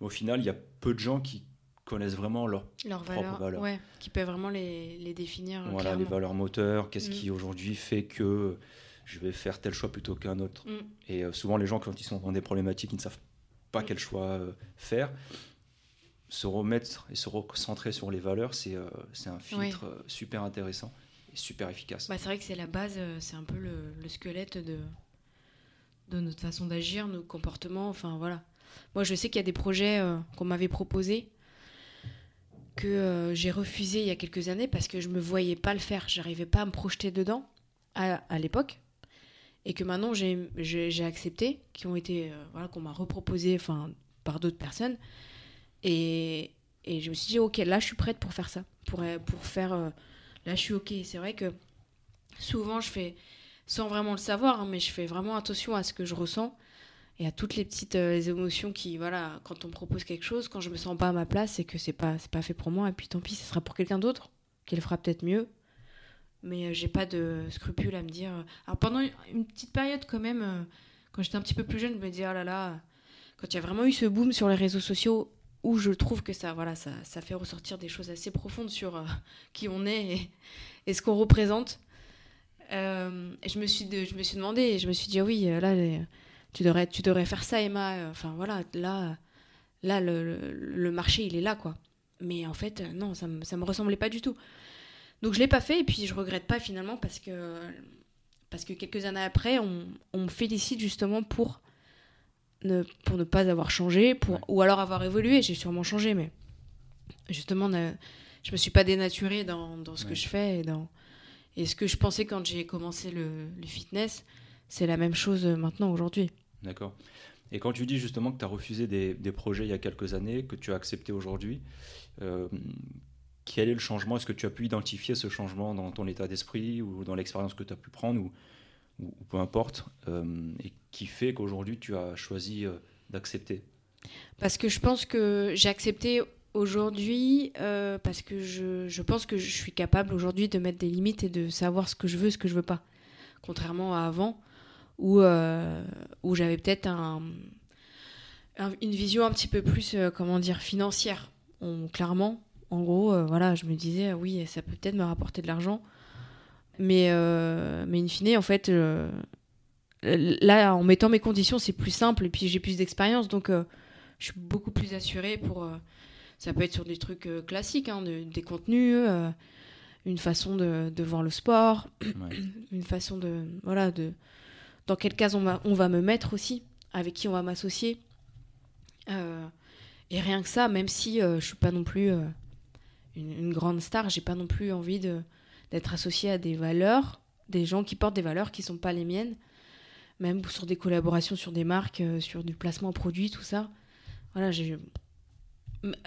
mais au final, il y a peu de gens qui connaissent vraiment leur Leurs propres valeurs, valeurs. ouais, qui peuvent vraiment les, les définir. euh, Voilà, les valeurs moteurs, qu'est-ce Mm. qui aujourd'hui fait que je vais faire tel choix plutôt qu'un autre. Mm. Et euh, souvent, les gens, quand ils sont dans des problématiques, ils ne savent pas quel choix euh, faire. se remettre et se recentrer sur les valeurs, c'est un filtre super intéressant et super efficace. Bah, c'est vrai que c'est la base, c'est un peu le, squelette de, de notre façon d'agir, nos comportements. Enfin voilà. Moi, je sais qu'il y a des projets qu'on m'avait proposés que euh, j'ai refusé il y a quelques années parce que je me voyais pas le faire, j'arrivais pas à me projeter dedans à, l'époque, et que maintenant j'ai accepté, qui ont été euh, voilà qu'on m'a reproposé, enfin par d'autres personnes, et, et, je me suis dit ok là je suis prête pour faire ça, pour euh, pour faire là je suis ok. C'est vrai que souvent je fais sans vraiment le savoir, hein, mais je fais vraiment attention à ce que je ressens et à toutes les petites euh, émotions qui, voilà, quand on propose quelque chose, quand je me sens pas à ma place, c'est que c'est pas, c'est pas fait pour moi, et puis tant pis, ce sera pour quelqu'un d'autre, qui le fera peut-être mieux. Mais euh, j'ai pas de scrupules à me dire. Alors pendant une petite période, quand même, euh, quand j'étais un petit peu plus jeune, je me disais, oh là là, quand il y a vraiment eu ce boom sur les réseaux sociaux, où je trouve que ça, voilà, ça, ça fait ressortir des choses assez profondes sur <laughs> qui on est et, ce qu'on représente. je me, suis je me suis demandé, je me suis dit, ah oui, là, tu devrais, tu devrais faire ça, Emma. Enfin voilà, là, là le, marché, il est là, quoi. Mais en fait, non, ça me, me ressemblait pas du tout. Donc je l'ai pas fait et puis je regrette pas finalement parce que, parce que quelques années après, on, me félicite justement pour ne, pour ne pas avoir changé, pour, ou alors avoir évolué. J'ai sûrement changé, mais justement, ne, je me suis pas dénaturée dans, dans ce que je fais et, dans, et ce que je pensais quand j'ai commencé le, le fitness, c'est la même chose maintenant aujourd'hui. D'accord. Et quand tu dis justement que tu as refusé des, projets il y a quelques années, que tu as accepté aujourd'hui, euh, quel est le changement? Est-ce que tu as pu identifier ce changement dans ton état d'esprit ou dans l'expérience que tu as pu prendre ou, peu importe, euh, et qui fait qu'aujourd'hui tu as choisi euh, d'accepter? Parce que je pense que j'ai accepté aujourd'hui parce que je, je, pense que je suis capable aujourd'hui de mettre des limites et de savoir ce que je veux, ce que je veux pas. Contrairement à avant où, euh, où j'avais peut-être un, une vision un petit peu plus, euh, comment dire, financière. clairement, en gros, euh, voilà, je me disais, oui, ça peut peut-être me rapporter de l'argent. Mais, mais in fine, en fait, là, en mettant mes conditions, c'est plus simple et puis j'ai plus d'expérience. Donc, je suis beaucoup plus assurée pour. ça peut être sur des trucs classiques, hein, des contenus une façon de, de, voir le sport, une façon de voilà de dans quelle case on va, me mettre aussi, avec qui on va m'associer. Euh, et rien que ça, même si euh, je suis pas non plus euh, une, grande star, j'ai pas non plus envie d'être associée à des valeurs, des gens qui portent des valeurs qui sont pas les miennes, même sur des collaborations sur des marques, sur du placement en produit, tout ça. Voilà,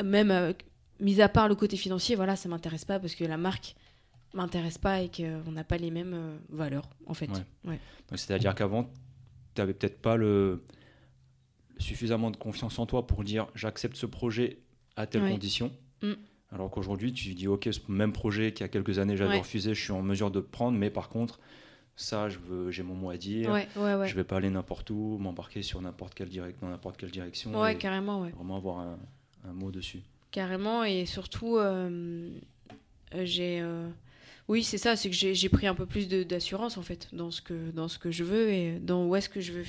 même mis à part le côté financier, voilà, ça m'intéresse pas parce que la marque m'intéresse pas et qu'on n'a pas les mêmes euh, valeurs, en fait. Ouais. C'est-à-dire qu'avant, tu n'avais peut-être pas le suffisamment de confiance en toi pour dire j'accepte ce projet à telle condition. Mm. Alors qu'aujourd'hui, tu dis ok, ce même projet qu'il y a quelques années j'avais refusé, je suis en mesure de prendre, mais par contre, ça, je veux, j'ai mon mot à dire. Je vais pas aller n'importe où, m'embarquer sur n'importe quelle direct, dans n'importe quelle direction. Ouais, carrément, Vraiment avoir un, mot dessus. Carrément, et surtout, euh, euh, j'ai oui, c'est ça, c'est que j'ai pris un peu plus d'assurance en fait dans ce que dans ce que je veux et dans où est-ce que je veux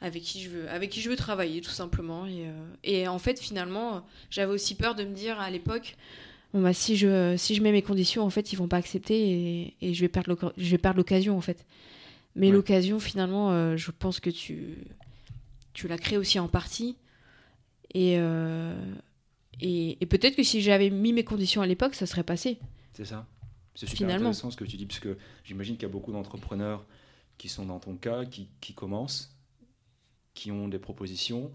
avec qui je veux avec qui je veux travailler tout simplement. Et, euh, et en fait finalement j'avais aussi peur de me dire à l'époque bon bah si je si je mets mes conditions en fait ils vont pas accepter et, et je vais perdre je vais perdre l'occasion en fait. Mais l'occasion finalement euh, je pense que tu tu la crées aussi en partie. Et euh, et, et peut-être que si j'avais mis mes conditions à l'époque ça serait passé. C'est ça c'est super intéressant ce que tu dis, parce que j'imagine qu'il y a beaucoup d'entrepreneurs qui sont dans ton cas, qui, qui, commencent, qui ont des propositions,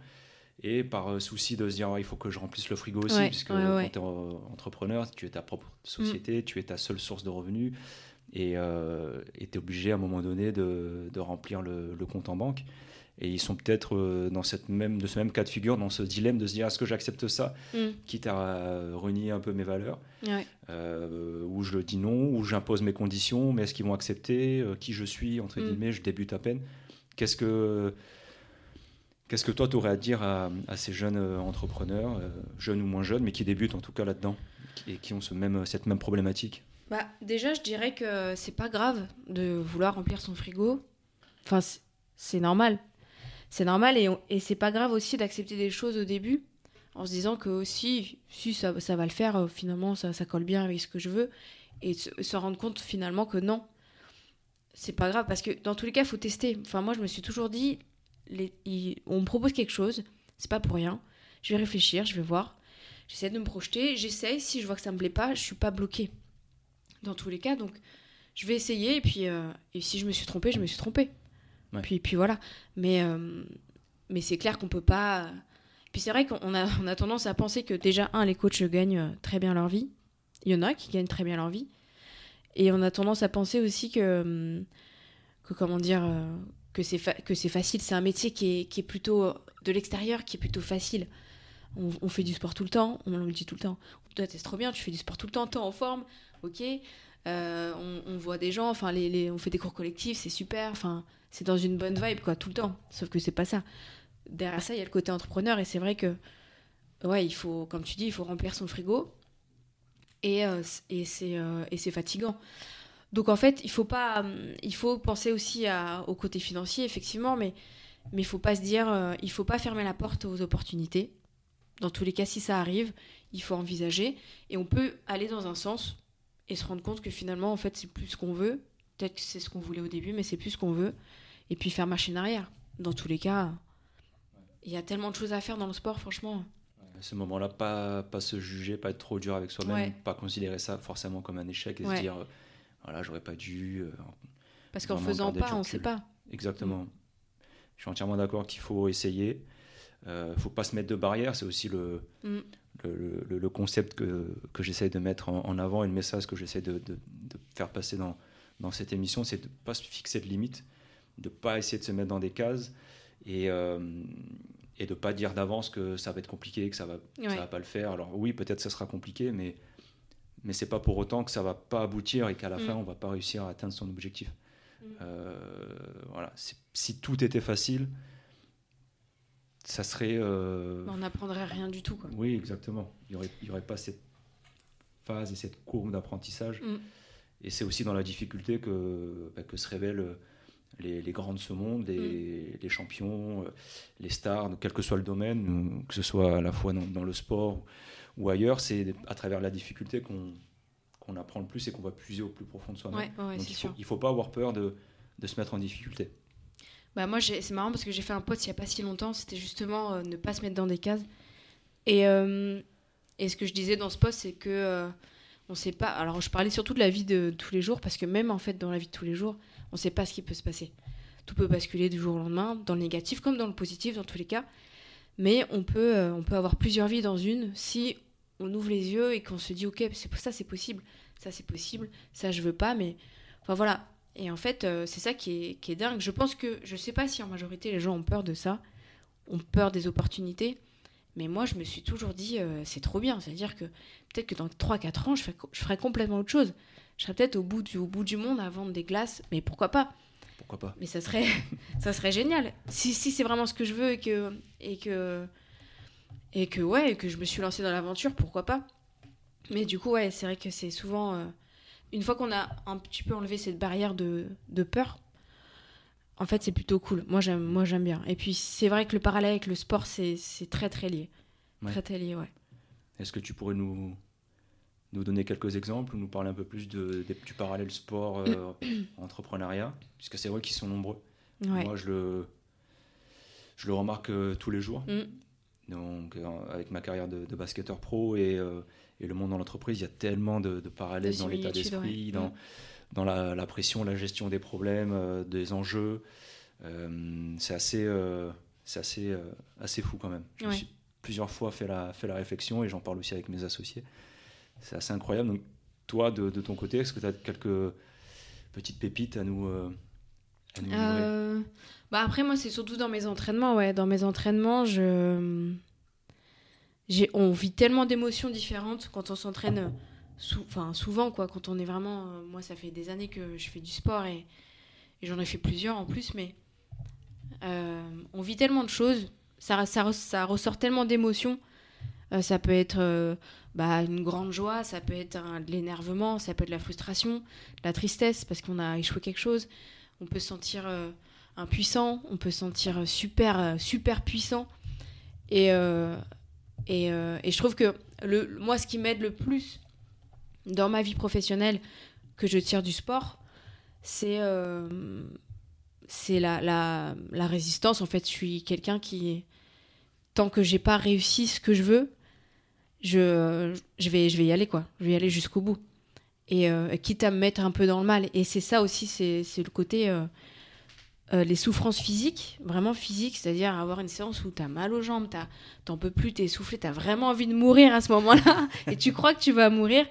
et par euh, souci de se dire ah, il faut que je remplisse le frigo aussi, puisque quand tu es entrepreneur, tu es ta propre société, mm. tu es ta seule source de revenus, et euh, tu es obligé à un moment donné de, de remplir le, le, compte en banque. Et ils sont peut-être euh, dans cette même, de ce même cas de figure, dans ce dilemme de se dire est-ce que j'accepte ça, mm. quitte à renier un peu mes valeurs, euh, ou je le dis non, ou j'impose mes conditions, mais est-ce qu'ils vont accepter euh, qui je suis, entre mm. guillemets, je débute à peine. Qu'est-ce que, qu'est-ce que toi, tu aurais à dire à, ces jeunes entrepreneurs, jeunes ou moins jeunes, mais qui débutent en tout cas là-dedans, et qui ont ce même, cette même problématique? Bah, Déjà, je dirais que c'est pas grave de vouloir remplir son frigo. Enfin, c'est normal c'est normal et, et c'est pas grave aussi d'accepter des choses au début. en se disant que si, si ça, va le faire, euh, finalement, ça, colle bien avec ce que je veux. Et se, rendre compte finalement que non, c'est pas grave. Parce que dans tous les cas, il faut tester. Enfin, moi, je me suis toujours dit, on me propose quelque chose, c'est pas pour rien. Je vais réfléchir, je vais voir. J'essaie de me projeter, j'essaye. Si je vois que ça me plaît pas, je suis pas bloquée. Dans tous les cas, donc je vais essayer. Et puis, euh, et si je me suis trompée, je me suis trompée. Ouais. Puis, puis voilà. Mais, euh, mais c'est clair qu'on peut pas. Puis c'est vrai qu'on a, tendance à penser que déjà, un, les coachs gagnent euh, très bien leur vie. Il y en a qui gagnent très bien leur vie. Et on a tendance à penser aussi que, hum, que comment dire, euh, que c'est que c'est facile. C'est un métier qui est, qui est plutôt euh, de l'extérieur, qui est plutôt facile. On, on fait du sport tout le temps, on me le dit tout le temps. Toi, t'es trop bien, tu fais du sport tout le temps, t'es en forme, ok. Euh, on, voit des gens, enfin, on fait des cours collectifs, c'est super. Enfin, c'est dans une bonne vibe, quoi, tout le temps. Sauf que c'est pas ça. Derrière ça, il y a le côté entrepreneur, et c'est vrai que, ouais, il faut, comme tu dis, il faut remplir son frigo. Et, euh, euh, et c'est fatigant. Donc en fait, il faut pas, hum, il faut penser aussi au côté financier, effectivement, mais mais il faut pas se dire, euh, il faut pas fermer la porte aux opportunités. Dans tous les cas, si ça arrive, il faut envisager et on peut aller dans un sens et se rendre compte que finalement, en fait, c'est plus ce qu'on veut. Peut-être que c'est ce qu'on voulait au début, mais c'est plus ce qu'on veut. Et puis faire machine arrière. Dans tous les cas, il y a tellement de choses à faire dans le sport, franchement. À ce moment-là, pas, pas se juger, pas être trop dur avec soi-même, Ouais. pas considérer ça forcément comme un échec et Ouais. se dire, euh, voilà, j'aurais pas dû. euh, Parce qu'en faisant pas, on recul. sait pas. Exactement. Je suis entièrement d'accord qu'il faut essayer. Il ne faut pas se mettre de barrières. C'est aussi le, Mm. Le, le- le concept que, que j'essaie de mettre en, en avant et le message que j'essaie de, de- de faire passer dans, dans cette émission. C'est de ne pas se fixer de limites, de ne pas essayer de se mettre dans des cases et, euh, et de ne pas dire d'avance que ça va être compliqué, que ça va, ça va pas le faire. Alors oui, peut-être ça sera compliqué, mais, mais c'est pas pour autant que ça va pas aboutir et qu'à la Mm. fin, on va pas réussir à atteindre son objectif. Mm. Euh, voilà. Si tout était facile, ça serait. euh, On n'apprendrait rien du tout, quoi. Oui, exactement. Il n'y aurait, il y aurait pas cette phase et cette courbe d'apprentissage. Mm. Et c'est aussi dans la difficulté que, bah, que se révèlent les, les grands de ce monde, les, les champions, euh, les stars, quel que soit le domaine, que ce soit à la fois dans, dans le sport ou ailleurs, c'est à travers la difficulté qu'on qu'on apprend le plus et qu'on va puiser au plus profond de soi-même. Ouais, ouais, il faut, sûr. il faut pas avoir peur de, de se mettre en difficulté. Bah moi, c'est marrant parce que j'ai fait un pote il y a pas si longtemps. C'était justement euh, ne pas se mettre dans des cases. Et, euh, et ce que je disais dans ce post, c'est que euh, on sait pas. Alors, je parlais surtout de la vie de tous les jours parce que même en fait, dans la vie de tous les jours, on sait pas ce qui peut se passer. Tout peut basculer du jour au lendemain, dans le négatif comme dans le positif, dans tous les cas. Mais on peut, euh, on peut avoir plusieurs vies dans une si on ouvre les yeux et qu'on se dit ok, ça c'est possible, ça c'est possible, ça je veux pas, mais enfin voilà. Et en fait, euh, c'est ça qui est, qui est dingue. Je pense que, je sais pas si en majorité les gens ont peur de ça, ont peur des opportunités, mais moi je me suis toujours dit, euh, c'est trop bien. C'est-à-dire que peut-être que dans 3-4 ans, je ferai, je ferai complètement autre chose. Je serai peut-être au, bout du- au bout du monde à vendre des glaces, mais pourquoi pas? Pourquoi pas? Mais ça serait, <laughs> ça serait génial. Si, si c'est vraiment ce que je veux et que, et que, et que, ouais, et que je me suis lancée dans l'aventure, pourquoi pas? Mais du coup, ouais, c'est vrai que c'est souvent. euh, une fois qu'on a un petit peu enlevé cette barrière de, de peur, en fait, c'est plutôt cool. Moi, j'aime, moi, j'aime bien. Et puis, c'est vrai que le parallèle avec le sport, c'est, très, très lié. Ouais. Très, très lié, ouais. Est-ce que tu pourrais nous, nous donner quelques exemples ou nous parler un peu plus de, des- du parallèle sport-entrepreneuriat <clears throat> Puisque c'est vrai qu'ils sont nombreux. Ouais. Moi, je le, je le remarque euh, tous les jours. Mm. Donc, euh, avec ma carrière de, de basketteur pro et, euh, et le monde dans l'entreprise, il y a tellement de, de parallèles De dans l'état d'esprit, ouais. dans, Mm. dans la, la pression, la gestion des problèmes, euh, des enjeux. Euh, c'est assez, euh, c'est assez, assez fou quand même. Je me suis plusieurs fois fait la, fait la réflexion et j'en parle aussi avec mes associés. C'est assez incroyable. Donc, toi, de, de ton côté, est-ce que tu as quelques petites pépites à nous, à nous livrer? Bah après moi c'est surtout dans mes entraînements ouais dans mes entraînements je on vit tellement d'émotions différentes quand on s'entraîne euh, souvent quoi. Quand on est vraiment euh, moi ça fait des années que je fais du sport et, j'en ai fait plusieurs en plus mais euh, on vit tellement de choses. Ça ça, re- ça ressort tellement d'émotions. Ça peut être bah, une grande joie ça peut être de l'énervement ça peut être de la frustration de la tristesse parce qu'on a échoué quelque chose. On peut se sentir impuissant, on peut se sentir super, super puissant. Et, Et, euh, et je trouve que moi, ce qui m'aide le plus dans ma vie professionnelle que je tire du sport, c'est euh, la, résistance. En fait, je suis quelqu'un qui, tant que j'ai pas réussi ce que je veux, je, vais, y aller, quoi. Je vais y aller jusqu'au bout. Et euh, quitte à me mettre un peu dans le mal. Et c'est ça aussi, c'est le côté. Euh, les souffrances physiques, vraiment physiques, c'est-à-dire avoir une séance où tu as mal aux jambes, t'en peux plus, t'es essoufflé, t'as vraiment envie de mourir à ce moment-là, <laughs> et tu crois que tu vas mourir.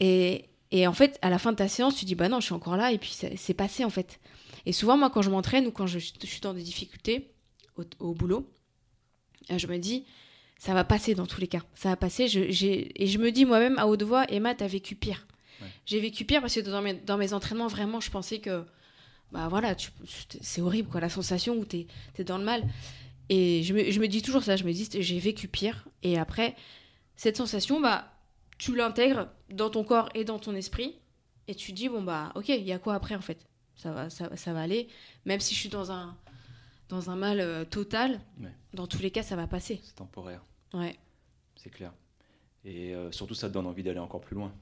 Et, et en fait, à la fin de ta séance, tu dis bah non, je suis encore là, et puis c'est passé en fait. Et souvent, moi, quand je m'entraîne ou quand je, je suis dans des difficultés au, au boulot, euh, je me dis ça va passer dans tous les cas, ça va passer. Je, et je me dis moi-même à haute voix, Emma, t'as vécu pire. Ouais. J'ai vécu pire parce que dans mes, dans mes entraînements, vraiment, je pensais que bah voilà, c'est horrible quoi, la sensation où t'es es dans le mal. Et je me, je me dis toujours ça, je me dis j'ai vécu pire. Et après, cette sensation, bah tu l'intègres dans ton corps et dans ton esprit. Et tu dis bon bah ok, il y a quoi après en fait? Ça va, ça, ça va aller. Même si je suis dans un, dans un mal euh, total, Ouais. dans tous les cas, ça va passer. C'est temporaire, Ouais, c'est clair. Et euh, surtout, ça te donne envie d'aller encore plus loin.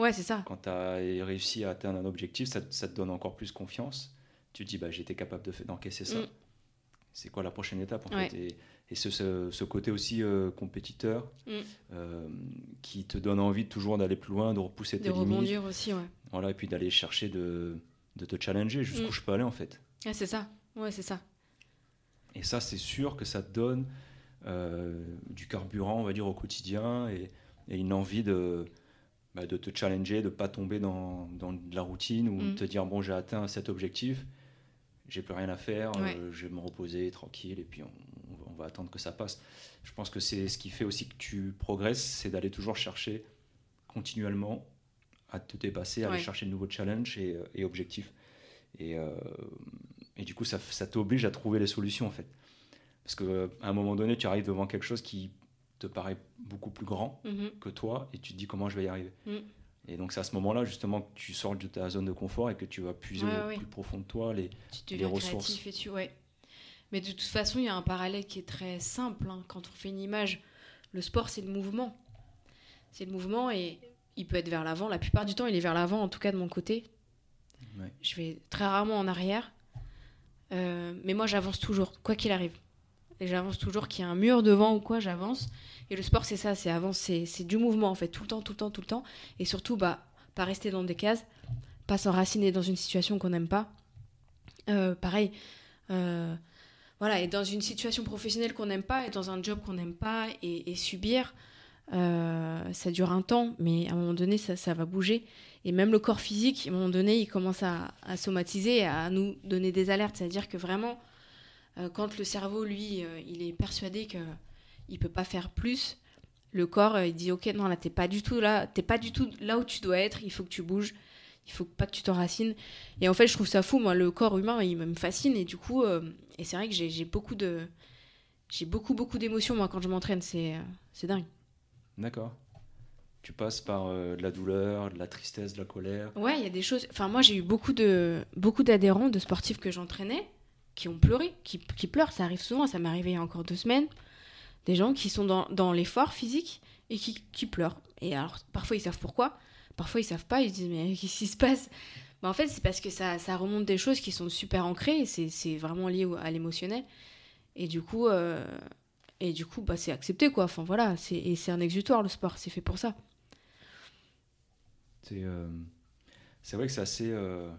Ouais c'est ça. Quand tu as réussi à atteindre un objectif, ça, ça te donne encore plus confiance. Tu te dis, bah, j'étais capable de d'encaisser ça. Mm. C'est quoi la prochaine étape en Ouais. fait? Et, et ce, ce- ce côté aussi euh, compétiteur Mm. euh, qui te donne envie de toujours d'aller plus loin, de repousser De tes limites. rebondir aussi, ouais. Voilà, et puis d'aller chercher de, de te challenger jusqu'où Mm. je peux aller en fait. Ah, c'est ça. Ouais, c'est ça. Et ça, c'est sûr que ça te donne euh, du carburant, on va dire, au quotidien et, et une envie de, bah, de te challenger, de ne pas tomber dans, dans de la routine ou de Mm. te dire, bon, j'ai atteint cet objectif, j'ai plus rien à faire, Ouais. euh, je vais me reposer tranquille et puis on, on va- attendre que ça passe. Je pense que c'est ce qui fait aussi que tu progresses, c'est d'aller toujours chercher continuellement à te dépasser, à aller chercher de nouveaux challenges et, euh, et objectifs. Et, euh, et du coup, ça, ça t'oblige à trouver les solutions en fait. Parce qu'à un moment donné, tu arrives devant quelque chose qui te paraît beaucoup plus grand Mhm. que toi et tu te dis comment je vais y arriver. Mm. Et donc c'est à ce moment-là justement que tu sors de ta zone de confort et que tu vas puiser Ouais, au ouais. plus profond de toi. Les... Tu ressources. créatif et tu ouais. Mais de toute façon, il y a un parallèle qui est très simple. hein. Quand on fait une image, le sport, c'est le mouvement. C'est le mouvement et il peut être vers l'avant. La plupart du temps, il est vers l'avant, en tout cas de mon côté. Je vais très rarement en arrière. Euh, mais moi, j'avance toujours, quoi qu'il arrive. Et j'avance toujours, qu'il y a un mur devant ou quoi, j'avance. Et le sport, c'est ça, c'est avancer, c'est du mouvement en fait, tout le temps, tout le temps, tout le temps. Et surtout, bah, pas rester dans des cases, pas s'enraciner dans une situation qu'on n'aime pas. Euh, pareil, euh, voilà, et dans une situation professionnelle qu'on n'aime pas, et dans un job qu'on n'aime pas, et, subir, euh, ça dure un temps, mais à un moment donné, ça, ça va bouger. Et même le corps physique, à un moment donné, il commence à, à somatiser, à nous donner des alertes. C'est-à-dire que vraiment, quand le cerveau, lui, euh, il est persuadé que il peut pas faire plus, le corps, euh, il dit ok, non là, t'es pas du tout là, t'es pas du tout là où tu dois être. Il faut que tu bouges. Il faut pas que tu t'enracines. Et en fait, je trouve ça fou. Moi, le corps humain, il me fascine. Et du coup, euh, et c'est vrai que j'ai beaucoup de, j'ai beaucoup beaucoup d'émotions moi quand je m'entraîne. C'est euh, c'est dingue. D'accord. Tu passes par euh, de la douleur, de la tristesse, de la colère? Ouais, il y a des choses. Enfin, moi, j'ai eu beaucoup de beaucoup d'adhérents, de sportifs que j'entraînais, qui ont pleuré, qui, qui pleurent. Ça arrive souvent. Ça m'est arrivé il y a encore deux semaines. Des gens qui sont dans, dans l'effort physique et qui, qui pleurent. Et alors, parfois, ils savent pourquoi. Parfois, ils savent pas. Ils se disent mais <laughs> qu'est-ce qui se passe? Mais en fait, c'est parce que ça, ça remonte des choses qui sont super ancrées. C'est vraiment lié à l'émotionnel. Et du coup, euh, et du coup, bah, c'est accepté quoi. Enfin voilà. c'est- Et c'est un exutoire le sport. C'est fait pour ça. C'est euh, vrai que c'est assez. euh,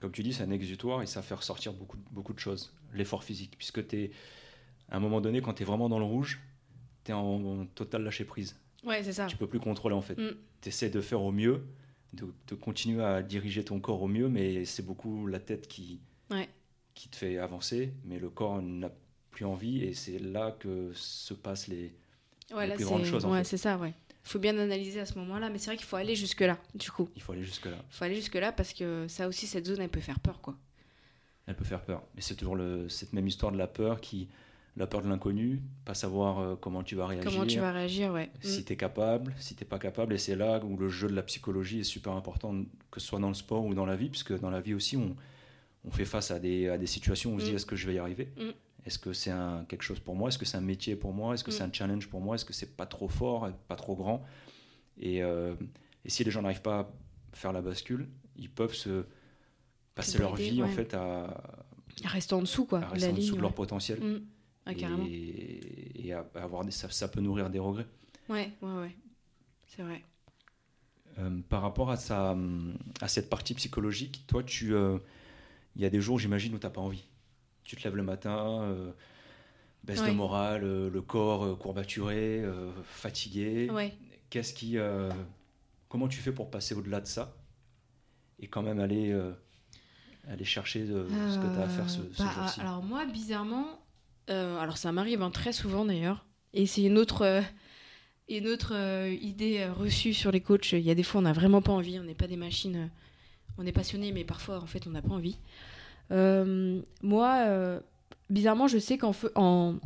comme tu dis, c'est un exutoire et ça fait ressortir beaucoup, beaucoup de choses. L'effort physique. Puisque tu es. À un moment donné, quand tu es vraiment dans le rouge, tu es en, en total lâcher prise. Ouais, c'est ça. Tu peux plus contrôler en fait. Mm. Tu essaies de faire au mieux, de, de continuer à diriger ton corps au mieux, mais c'est beaucoup la tête qui, Ouais. qui te fait avancer, mais le corps n'a plus envie et c'est là que se passent les. Ouais, les là, plus grandes choses, en ouais, c'est ça, ouais. Faut bien analyser à ce moment-là, mais c'est vrai qu'il faut aller jusque-là, du coup. Il faut aller jusque-là. Il faut aller jusque-là parce que ça aussi, cette zone, elle peut faire peur, quoi. Elle peut faire peur. Mais c'est toujours le, cette même histoire de la peur qui. La peur de l'inconnu, pas savoir euh, comment tu vas réagir. Comment tu vas réagir, ouais. si Mm. tu es capable, si tu pas capable. Et c'est là où le jeu de la psychologie est super important, que ce soit dans le sport ou dans la vie, puisque dans la vie aussi, on, on fait face à des, à des situations où on se dit Mm. est-ce que je vais y arriver? Mm. Est-ce que c'est quelque chose pour moi? Est-ce que c'est un métier pour moi? Est-ce que c'est Mm. un challenge pour moi? Est-ce que c'est pas trop fort, pas trop grand? Et, euh, et si les gens n'arrivent pas à faire la bascule, ils peuvent se passer leur vie en fait à, Rester en dessous, quoi. à de rester la en dessous de leur potentiel Mm. Ah, et, et à- à avoir des, ça, ça peut nourrir des regrets. Ouais, ouais, ouais. C'est vrai. Euh, par rapport à, sa, à cette partie psychologique, toi, tu, euh, il y a des jours, j'imagine, où tu n'as pas envie. Tu te lèves le matin, euh, baisse de morale, euh, le corps euh, courbaturé, fatigué. Ouais. Qu'est-ce qui, comment tu fais pour passer au-delà de ça et quand même aller, aller chercher ce que tu as à faire ce, ce bah, jour-ci? Alors moi, bizarrement, alors ça m'arrive hein, très souvent d'ailleurs, et c'est une autre, une autre euh, idée reçue sur les coachs. Il y a des fois, on n'a vraiment pas envie, on n'est pas des machines, on est passionné, mais parfois, en fait, on n'a pas envie. Euh, moi, euh, bizarrement, je sais qu'en en,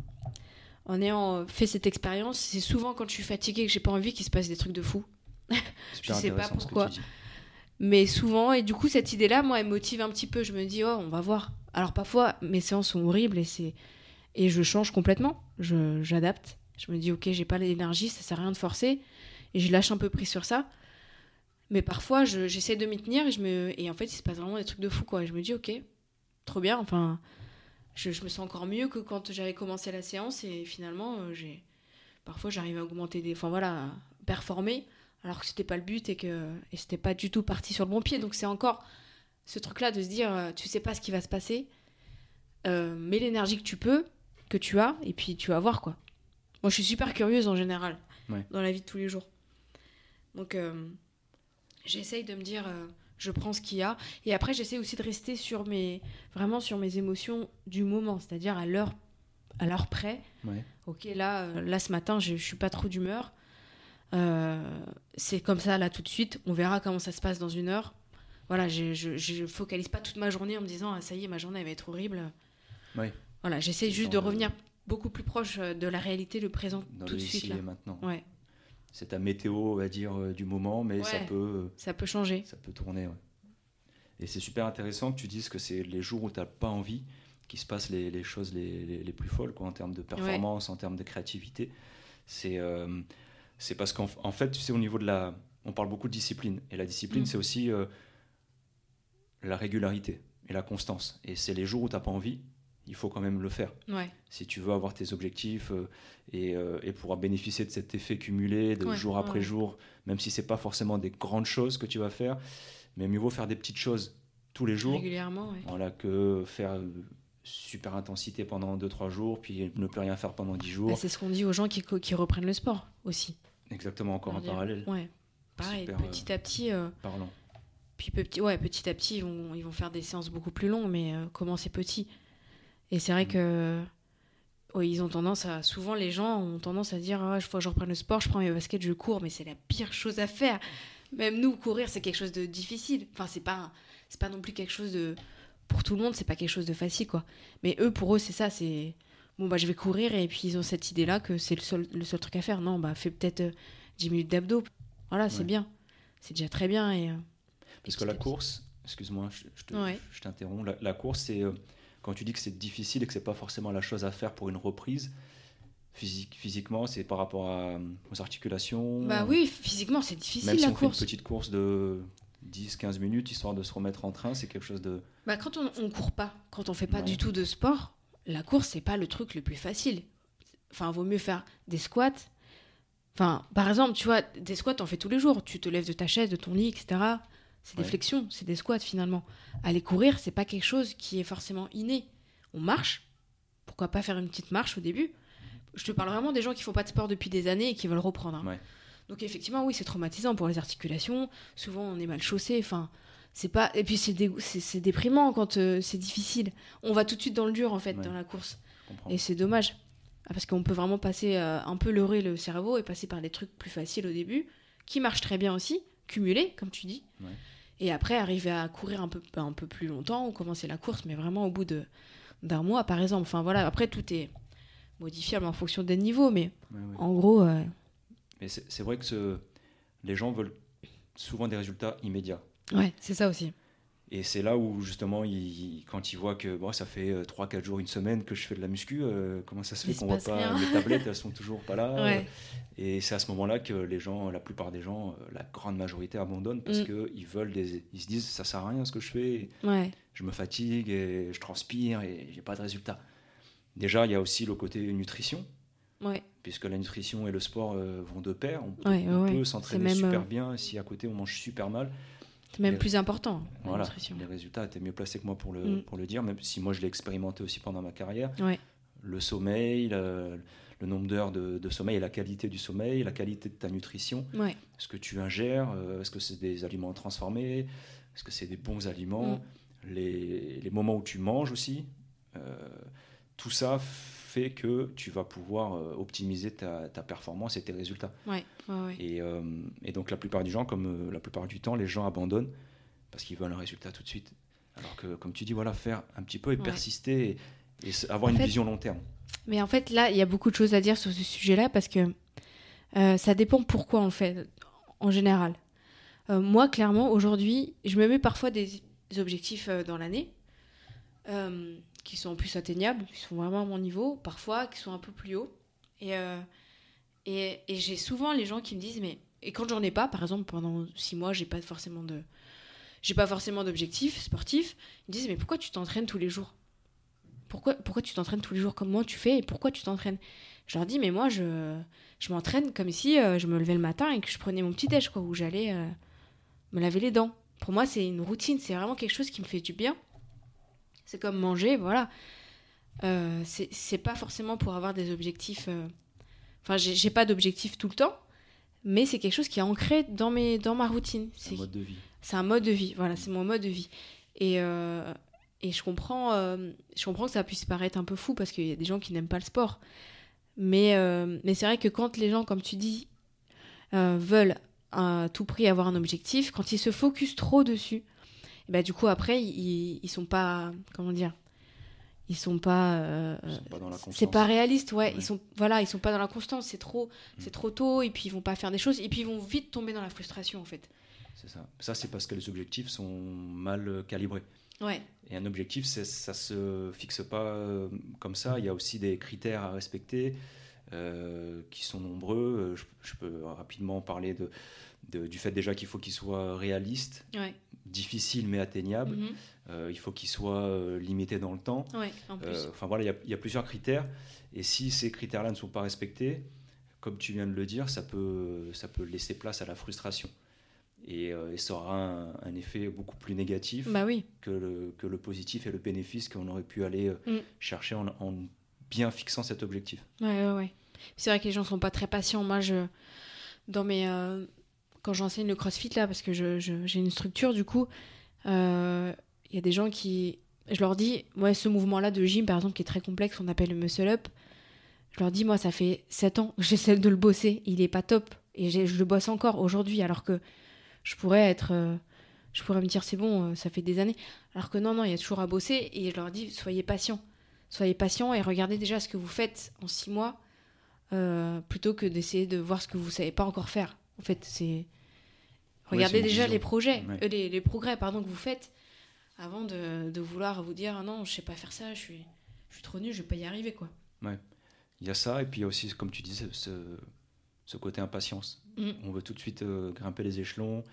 en ayant fait cette expérience, c'est souvent quand je suis fatiguée que j'ai pas envie qu'il se passe des trucs de fou. Je sais pas pourquoi. Mais souvent, et du coup, cette idée-là, moi, elle me motive un petit peu. Je me dis, oh, on va voir. Alors parfois, mes séances sont horribles et c'est et je change complètement. Je j'adapte. Je me dis, ok, j'ai pas l'énergie, ça sert à rien de forcer, et je lâche un peu prise sur ça. Mais parfois, je- j'essaie de m'y tenir et je me et en fait, il se passe vraiment des trucs de fou, quoi. Et je me dis, ok, trop bien. Enfin, je, je me sens encore mieux que quand j'avais commencé la séance et finalement, euh, j'ai parfois j'arrive à augmenter des, enfin voilà, performer alors que c'était pas le but et que et c'était pas du tout parti sur le bon pied. Donc c'est encore ce truc-là de se dire, euh, tu sais pas ce qui va se passer, euh, mets l'énergie que tu peux, que tu as, et puis tu vas voir quoi. Moi, je suis super curieuse en général Ouais. dans la vie de tous les jours. Donc euh, j'essaye de me dire, je prends ce qu'il y a, et après j'essaie aussi de rester sur mes vraiment sur mes émotions du moment, c'est-à-dire à l'heure à l'heure près. Ouais. Ok, là, euh, là ce matin, je, je suis pas trop d'humeur. Euh, c'est comme ça là tout de suite. On verra comment ça se passe dans une heure. Voilà, je, je, je focalise pas toute ma journée en me disant ah, ça y est, ma journée elle va être horrible. Ouais. Voilà, j'essaie juste de revenir beaucoup plus proche euh, de la réalité, le présent Dans tout le de suite là. maintenant. Ouais, C'est ta météo, on va dire, euh, du moment, mais ça peut. euh, ça peut changer. Ça peut tourner, ouais. Et c'est super intéressant que tu dises que c'est les jours où tu n'as pas envie qui se passent les, les choses les, les- les plus folles, quoi, en termes de performance, en termes de créativité. C'est euh, c'est parce qu'en en fait, tu sais, au niveau de la. On parle beaucoup de discipline. Et la discipline, Mm. c'est aussi euh, la régularité et la constance. Et c'est les jours où tu n'as pas envie, il faut quand même le faire. Ouais, Si tu veux avoir tes objectifs euh, et, euh, et pouvoir bénéficier de cet effet cumulé de Ouais, jour après ouais. jour, même si c'est pas forcément des grandes choses que tu vas faire, mais mieux vaut faire des petites choses tous les jours, régulièrement. Voilà, que faire euh, super intensité pendant 2-3 jours, puis ne plus rien faire pendant 10 jours. Bah, c'est ce qu'on dit aux gens qui, qui reprennent le sport aussi. Exactement, encore en parallèle, Ouais, pareil, Super, petit à petit. euh, parlant. Puis petit, ouais, petit à petit, ils vont, ils vont faire des séances beaucoup plus longues, mais euh, commencer petit. Et c'est vrai Mm. que ouais, ils ont tendance à. Souvent, les gens ont tendance à dire ah, faut que je reprenne le sport, je prends mes baskets, je cours, mais c'est la pire chose à faire. Même nous, courir, c'est quelque chose de difficile. Enfin, c'est pas, c'est pas non plus quelque chose de. Pour tout le monde, c'est pas quelque chose de facile, quoi. Mais eux, pour eux, c'est ça, c'est. Bon, bah, je vais courir, et puis ils ont cette idée-là que c'est le seul, le seul truc à faire. Non, bah, fais peut-être euh, 10 minutes d'abdos. Voilà, c'est bien. C'est déjà très bien. Et, euh, Parce et que la course, excuse-moi, je, je te- Ouais. je t'interromps, la, la course, c'est euh, quand tu dis que c'est difficile et que c'est pas forcément la chose à faire pour une reprise, physique, physiquement, c'est par rapport à, aux articulations. Bah oui, physiquement, c'est difficile Même si la on fait course. une petite course de 10-15 minutes, histoire de se remettre en train, c'est quelque chose de... Bah, quand on, on court pas, quand on fait pas du tout de sport, la course, c'est pas le truc le plus facile. Enfin, vaut mieux faire des squats. Enfin, par exemple, tu vois, des squats, on fait tous les jours. Tu te lèves de ta chaise, de ton lit, etc. C'est des Ouais. flexions, c'est des squats finalement. Aller courir, c'est pas quelque chose qui est forcément inné. On marche. Pourquoi pas faire une petite marche au début? Je te parle vraiment des gens qui font pas de sport depuis des années et qui veulent reprendre. hein. Ouais. Donc effectivement, oui, c'est traumatisant pour les articulations. Souvent, on est mal chaussé. Enfin, c'est pas. Et puis c'est dé- c'est c'est déprimant quand euh, c'est difficile. On va tout de suite dans le dur en fait Ouais. dans la course. Et c'est dommage. Ah, Parce qu'on peut vraiment passer euh, un peu leurrer le cerveau et passer par des trucs plus faciles au début, qui marchent très bien aussi, cumulés, comme tu dis. Ouais. Et après, arriver à courir un peu, un peu plus longtemps ou commencer la course, mais vraiment au bout de- d'un mois, par exemple. Enfin voilà, après, tout est modifiable en fonction des niveaux, mais Ouais, ouais. en gros, euh, Mais c'est c'est vrai que ce- les gens veulent souvent des résultats immédiats. ouais, c'est ça aussi. Et c'est là où justement, il, quand il voit que bon, ça fait 3-4 jours, une semaine que je fais de la muscu, comment ça se fait qu'on voit pas les tablettes, elles sont toujours pas là. Et c'est à ce moment-là que les gens, la plupart des gens, la grande majorité abandonnent parce mm. qu'ils veulent des, ils se disent ça sert à rien ce que je fais. Je me fatigue et je transpire et j'ai pas de résultat. Déjà, il y a aussi le côté nutrition. Puisque la nutrition et le sport euh, vont de pair. On, peut s'entraîner super euh, bien si à côté on mange super mal. Même plus important, voilà. Les résultats, es mieux placé que moi pour le, mm. pour le dire, même si moi je l'ai expérimenté aussi pendant ma carrière. Le sommeil, le, nombre d'heures de, sommeil et la qualité du sommeil, la qualité de ta nutrition. Est-ce que tu ingères euh, Est-ce que c'est des aliments transformés? Est-ce que c'est des bons aliments? Mm. les, les, moments où tu manges aussi. tout ça fait que tu vas pouvoir euh, optimiser ta, performance et tes résultats. Ouais, Et, euh, et, donc la plupart du gens, comme euh, la plupart du temps, les gens abandonnent parce qu'ils veulent un résultat tout de suite. Alors que, comme tu dis, voilà, faire un petit peu et persister et, avoir une vision long terme. Mais en fait, là, il y a beaucoup de choses à dire sur ce sujet-là parce que ça dépend pourquoi on fait, en général. moi, clairement, aujourd'hui, je me mets parfois des, objectifs dans l'année qui sont plus atteignables, qui sont vraiment à mon niveau, parfois qui sont un peu plus hauts. Et, euh, et, et j'ai souvent les gens qui me disent, mais et quand j'en ai pas, par exemple pendant six mois, j'ai pas forcément de, j'ai pas forcément d'objectifs sportifs, ils me disent, mais pourquoi tu t'entraînes tous les jours? Pourquoi, pourquoi tu t'entraînes tous les jours comme moi tu fais et pourquoi tu t'entraînes? Je leur dis, mais moi je, je m'entraîne comme si euh, je me levais le matin et que je prenais mon petit déj, quoi, où j'allais euh, me laver les dents. Pour moi, c'est une routine, c'est vraiment quelque chose qui me fait du bien. C'est comme manger, voilà. Euh, c'est pas forcément pour avoir des objectifs. Euh, enfin, j'ai pas d'objectifs tout le temps, mais c'est quelque chose qui est ancré dans, mes, dans ma routine. C'est un mode de vie. C'est un mode de vie, voilà, c'est mon mode de vie. Et, euh, et je, comprends, je comprends que ça puisse paraître un peu fou parce qu'il y a des gens qui n'aiment pas le sport. Mais, mais c'est vrai que quand les gens, comme tu dis, veulent à tout prix avoir un objectif, quand ils se focusent trop dessus, bah, du coup, après, ils, ils sont pas. Comment dire ils sont pas, euh, c'est pas réaliste ouais. ils sont voilà ils sont pas dans la constance c'est trop mm. c'est trop tôt et puis ils vont pas faire des choses et puis ils vont vite tomber dans la frustration en fait. C'est ça. Ça c'est parce que les objectifs sont mal calibrés. Ouais. Et un objectif ça se fixe pas euh, comme ça. Il y a aussi des critères à respecter euh, qui sont nombreux. Je, je, peux rapidement parler de du fait déjà qu'il faut qu'il soit réaliste, difficile mais atteignable. Mhm. Euh, il faut qu'il soit euh, limité dans le temps. Euh, enfin voilà, il y, a plusieurs critères. Et si ces critères-là ne sont pas respectés, comme tu viens de le dire, ça peut, ça peut laisser place à la frustration. Et, ça aura un, effet beaucoup plus négatif bah oui. que, le, que le positif et le bénéfice qu'on aurait pu aller mm. chercher en, bien fixant cet objectif. Ouais, ouais, C'est vrai que les gens sont pas très patients. Moi, je, dans mes, quand j'enseigne le crossfit là, parce que j'ai une structure du coup, il euh, y a des gens qui. Je leur dis, moi, ce mouvement-là de gym, par exemple, qui est très complexe, on appelle le muscle up, je leur dis, moi, ça fait 7 ans que j'essaie de le bosser, il est pas top. Et je le bosse encore aujourd'hui, alors que je pourrais être. Euh, je pourrais me dire, c'est bon, euh, ça fait des années. Alors que non, non, il y a toujours à bosser. Et je leur dis, soyez patients. Soyez patients et regardez déjà ce que vous faites en 6 mois, plutôt que d'essayer de voir ce que vous savez pas encore faire. En fait, c'est Regardez déjà les projets, euh, les, progrès pardon, que vous faites avant de, de, vouloir vous dire ah non, je sais pas faire ça, je suis, je suis trop nul, je vais pas y arriver. quoi. Ouais. Il y a ça, et puis il y a aussi, comme tu disais, ce, ce côté impatience. Mm. On veut tout de suite euh, grimper les échelons,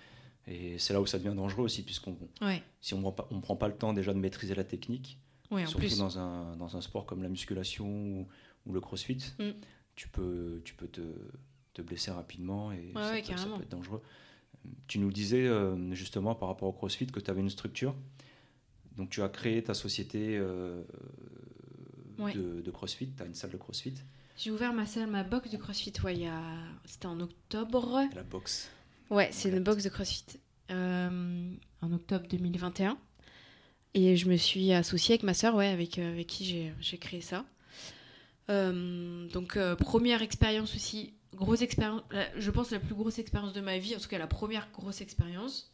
et c'est là où ça devient dangereux aussi, puisqu'on si on ne prend, prend, pas le temps déjà de maîtriser la technique, surtout Dans, un, dans un sport comme la musculation ou, ou le crossfit, mm. tu peux, tu peux te, te blesser rapidement et ça, ça, peut être dangereux. Tu nous disais euh, justement par rapport au CrossFit que tu avais une structure. Donc tu as créé ta société euh, de, CrossFit, tu as une salle de CrossFit. J'ai ouvert ma salle, ma box de CrossFit, ouais, c'était en octobre. La box. Ouais, c'est une box de CrossFit. Euh, en octobre 2021. Et je me suis associée avec ma soeur, ouais, avec, avec qui j'ai créé ça. donc, première expérience aussi grosse expérience, je pense la plus grosse expérience de ma vie, en tout cas la première grosse expérience.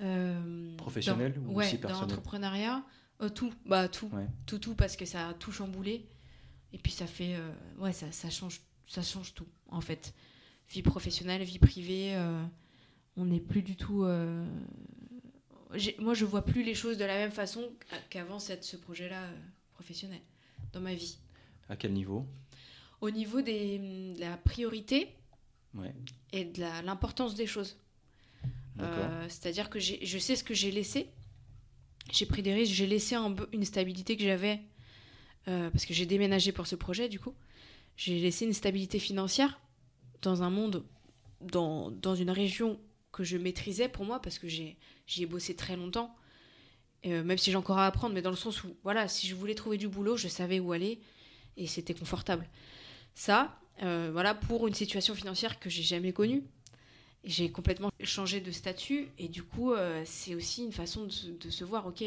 Euh, Professionnelle ou ouais, aussi personnelle dans l'entrepreneuriat, euh, tout, bah tout, tout, tout, parce que ça a tout chamboulé. Et puis ça fait, euh, ouais, ça, ça, change, ça change tout en fait. Vie professionnelle, vie privée, on n'est plus du tout. moi, je vois plus les choses de la même façon qu'avant ce projet-là professionnel dans ma vie. À quel niveau? Au niveau des, de la priorité et de l'importance des choses. C'est-à-dire que je sais ce que j'ai laissé. J'ai pris des risques, j'ai laissé un, une stabilité que j'avais parce que j'ai déménagé pour ce projet du coup. J'ai laissé une stabilité financière dans un monde, dans, dans une région que je maîtrisais pour moi, parce que j'y ai, bossé très longtemps. Euh, même si j'ai encore à apprendre, mais dans le sens où, voilà, si je voulais trouver du boulot, je savais où aller et c'était confortable. Ça, euh, voilà, pour une situation financière que j'ai jamais connue, j'ai complètement changé de statut et du coup, euh, c'est aussi une façon de, se voir, ok,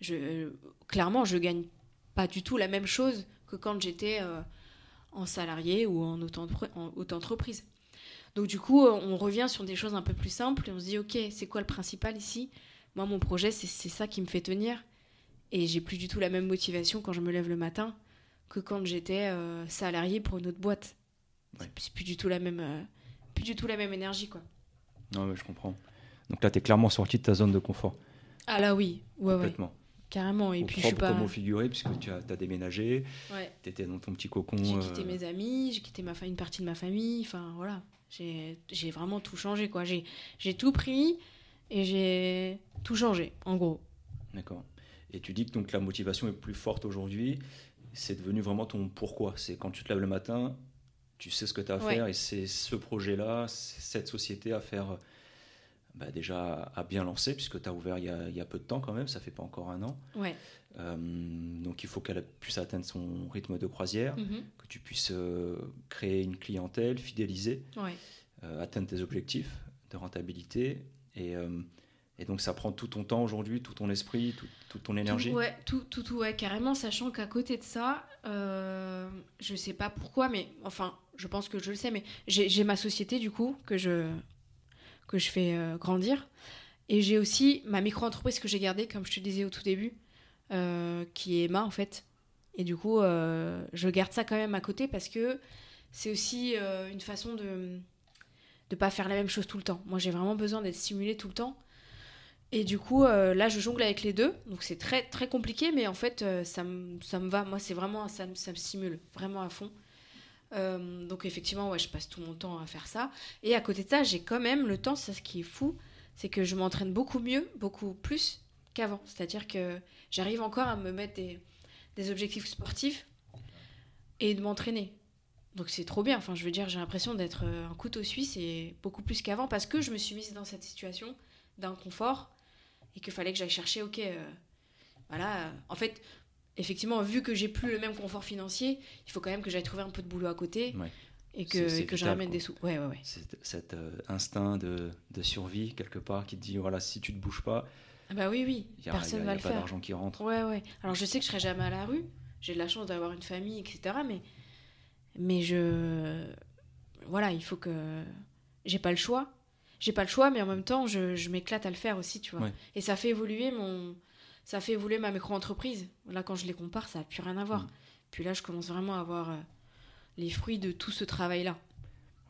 je, clairement, je gagne pas du tout la même chose que quand j'étais en salarié ou en auto-entreprise. Donc du coup, on revient sur des choses un peu plus simples et on se dit, ok, c'est quoi le principal ici? Moi, mon projet, c'est ça qui me fait tenir. Et j'ai plus du tout la même motivation quand je me lève le matin que quand j'étais euh, salarié pour une autre boîte. C'est plus du tout la même, euh, plus du tout la même énergie, quoi. Non, mais je comprends. Donc là, tu es clairement sorti de ta zone de confort. Ah là, oui. Ouais, Complètement. Carrément. Et puis je suis pas. Comme au figuré, puisque tu as, as déménagé. Ouais. Tu étais dans ton petit cocon. J'ai quitté euh, mes amis, j'ai quitté ma, une partie de ma famille. Enfin, voilà. J'ai vraiment tout changé, quoi. J'ai tout pris et j'ai tout changé, en gros. D'accord. Et tu dis que donc la motivation est plus forte aujourd'hui. C'est devenu vraiment ton pourquoi. C'est quand tu te lèves le matin, tu sais ce que tu as à faire et c'est ce projet-là, cette société à faire bah, déjà à bien lancer, puisque tu as ouvert il y, a, il y, a, peu de temps quand même, ça fait pas encore un an. Ouais. Euh, donc il faut qu'elle puisse atteindre son rythme de croisière, mhm. que tu puisses euh, créer une clientèle, fidéliser, euh, atteindre tes objectifs de rentabilité. Et, et, donc ça prend tout ton temps aujourd'hui, tout ton esprit, tout, toute ton énergie. Tout, ouais, tout, tout, tout, ouais, carrément, sachant qu'à côté de ça, je sais pas pourquoi, mais enfin, je pense que je le sais, mais j'ai ma société du coup que je que je fais euh, grandir. Et j'ai aussi ma micro-entreprise que j'ai gardée, comme je te disais au tout début, euh, qui est Emma en fait. Et du coup, euh, je garde ça quand même à côté parce que c'est aussi une façon de ne pas faire la même chose tout le temps. Moi, j'ai vraiment besoin d'être stimulée tout le temps. Et du coup, là, je jongle avec les deux. Donc, c'est très, très compliqué, mais en fait, ça, me, ça me va. Moi, c'est vraiment, ça, ça me stimule vraiment à fond. Euh, donc effectivement, ouais, je passe tout mon temps à faire ça. Et à côté de ça, j'ai quand même le temps, c'est ce qui est fou, c'est que je m'entraîne beaucoup mieux, beaucoup plus qu'avant. C'est-à-dire que j'arrive encore à me mettre des objectifs sportifs et de m'entraîner. Donc c'est trop bien. Enfin, je veux dire, j'ai l'impression d'être un couteau suisse et beaucoup plus qu'avant parce que je me suis mise dans cette situation d'inconfort et qu'il fallait que j'aille chercher, ok, euh, voilà. En fait, effectivement, vu que j'ai plus le même confort financier, il faut quand même que j'aille trouver un peu de boulot à côté et que, que je ramène des sous. Ouais, ouais, ouais. Cet euh, instinct de, de, survie, quelque part, qui te dit voilà, si tu te bouges pas. Ah bah oui, oui, personne va le faire. pas d'argent qui rentre. Ouais, ouais. Alors je sais que je serai jamais à la rue, j'ai de la chance d'avoir une famille, etc. Mais, mais je. Voilà, il faut que. J'ai pas le choix. J'ai pas le choix, mais en même temps, je, je m'éclate à le faire aussi, tu vois. Et ça fait évoluer mon ça fait évoluer ma micro-entreprise. Là, quand je les compare, ça n'a plus rien à voir. Mm. Puis là, je commence vraiment à avoir euh, les fruits de tout ce travail-là.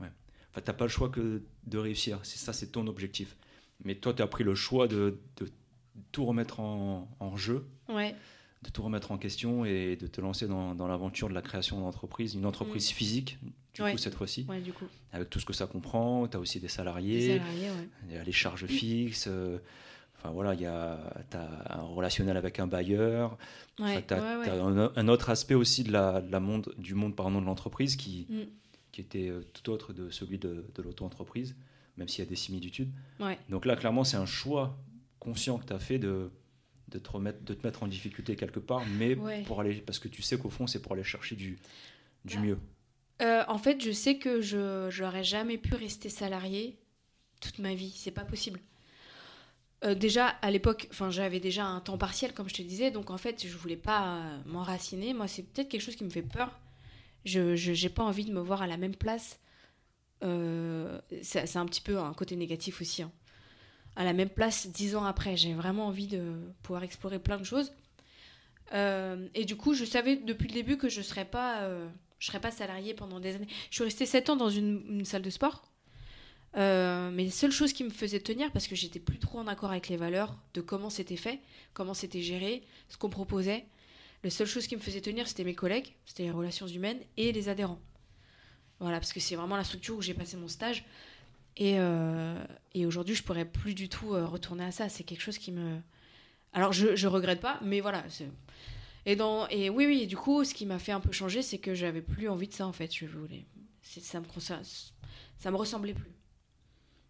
Ouais. Enfin, tu n'as pas le choix que de réussir. C'est ça, c'est ton objectif. Mais toi, tu as pris le choix de, de tout remettre en, en, jeu. Ouais. De tout remettre en question et de te lancer dans, dans l'aventure de la création d'entreprise. Une entreprise mm. physique, du coup, cette fois-ci. Ouais, du coup. Avec tout ce que ça comprend. Tu as aussi des salariés. Des salariés, ouais. Y a les charges fixes. Euh, Enfin voilà, il y a as un relationnel avec un bailleur. tu as, un, autre aspect aussi de la, la monde, du monde pardon, de l'entreprise qui, mm. qui était euh, tout autre de celui de, de l'auto-entreprise, même s'il y a des similitudes. Donc là, clairement, c'est un choix conscient que tu as fait de, de, te remettre, de te mettre en difficulté quelque part, mais pour aller, parce que tu sais qu'au fond, c'est pour aller chercher du, du bah, mieux. Euh, en fait, je sais que je n'aurais jamais pu rester salarié toute ma vie. C'est pas possible. Euh, déjà à l'époque, j'avais déjà un temps partiel comme je te disais, donc en fait je voulais pas euh, m'enraciner. Moi c'est peut-être quelque chose qui me fait peur. Je n'ai pas envie de me voir à la même place. C'est un petit peu un côté négatif aussi. Hein. À la même place dix ans après, j'ai vraiment envie de pouvoir explorer plein de choses. et du coup, je savais depuis le début que je serais pas, je serais pas salariée pendant des années. Je suis restée sept ans dans une, salle de sport Euh, mais les seules choses qui me faisaient tenir, parce que j'étais plus trop en accord avec les valeurs de comment c'était fait, comment c'était géré, ce qu'on proposait, les seules choses qui me faisaient tenir, c'était mes collègues, c'était les relations humaines et les adhérents. Voilà, parce que c'est vraiment la structure où j'ai passé mon stage. Et, euh, aujourd'hui, je pourrais plus du tout euh, retourner à ça. C'est quelque chose qui me. Alors, je, je regrette pas, mais voilà. Et, dans, et oui, oui, du coup, ce qui m'a fait un peu changer, c'est que j'avais plus envie de ça, en fait. Je voulais. Ça me, ça, me ressemblait plus.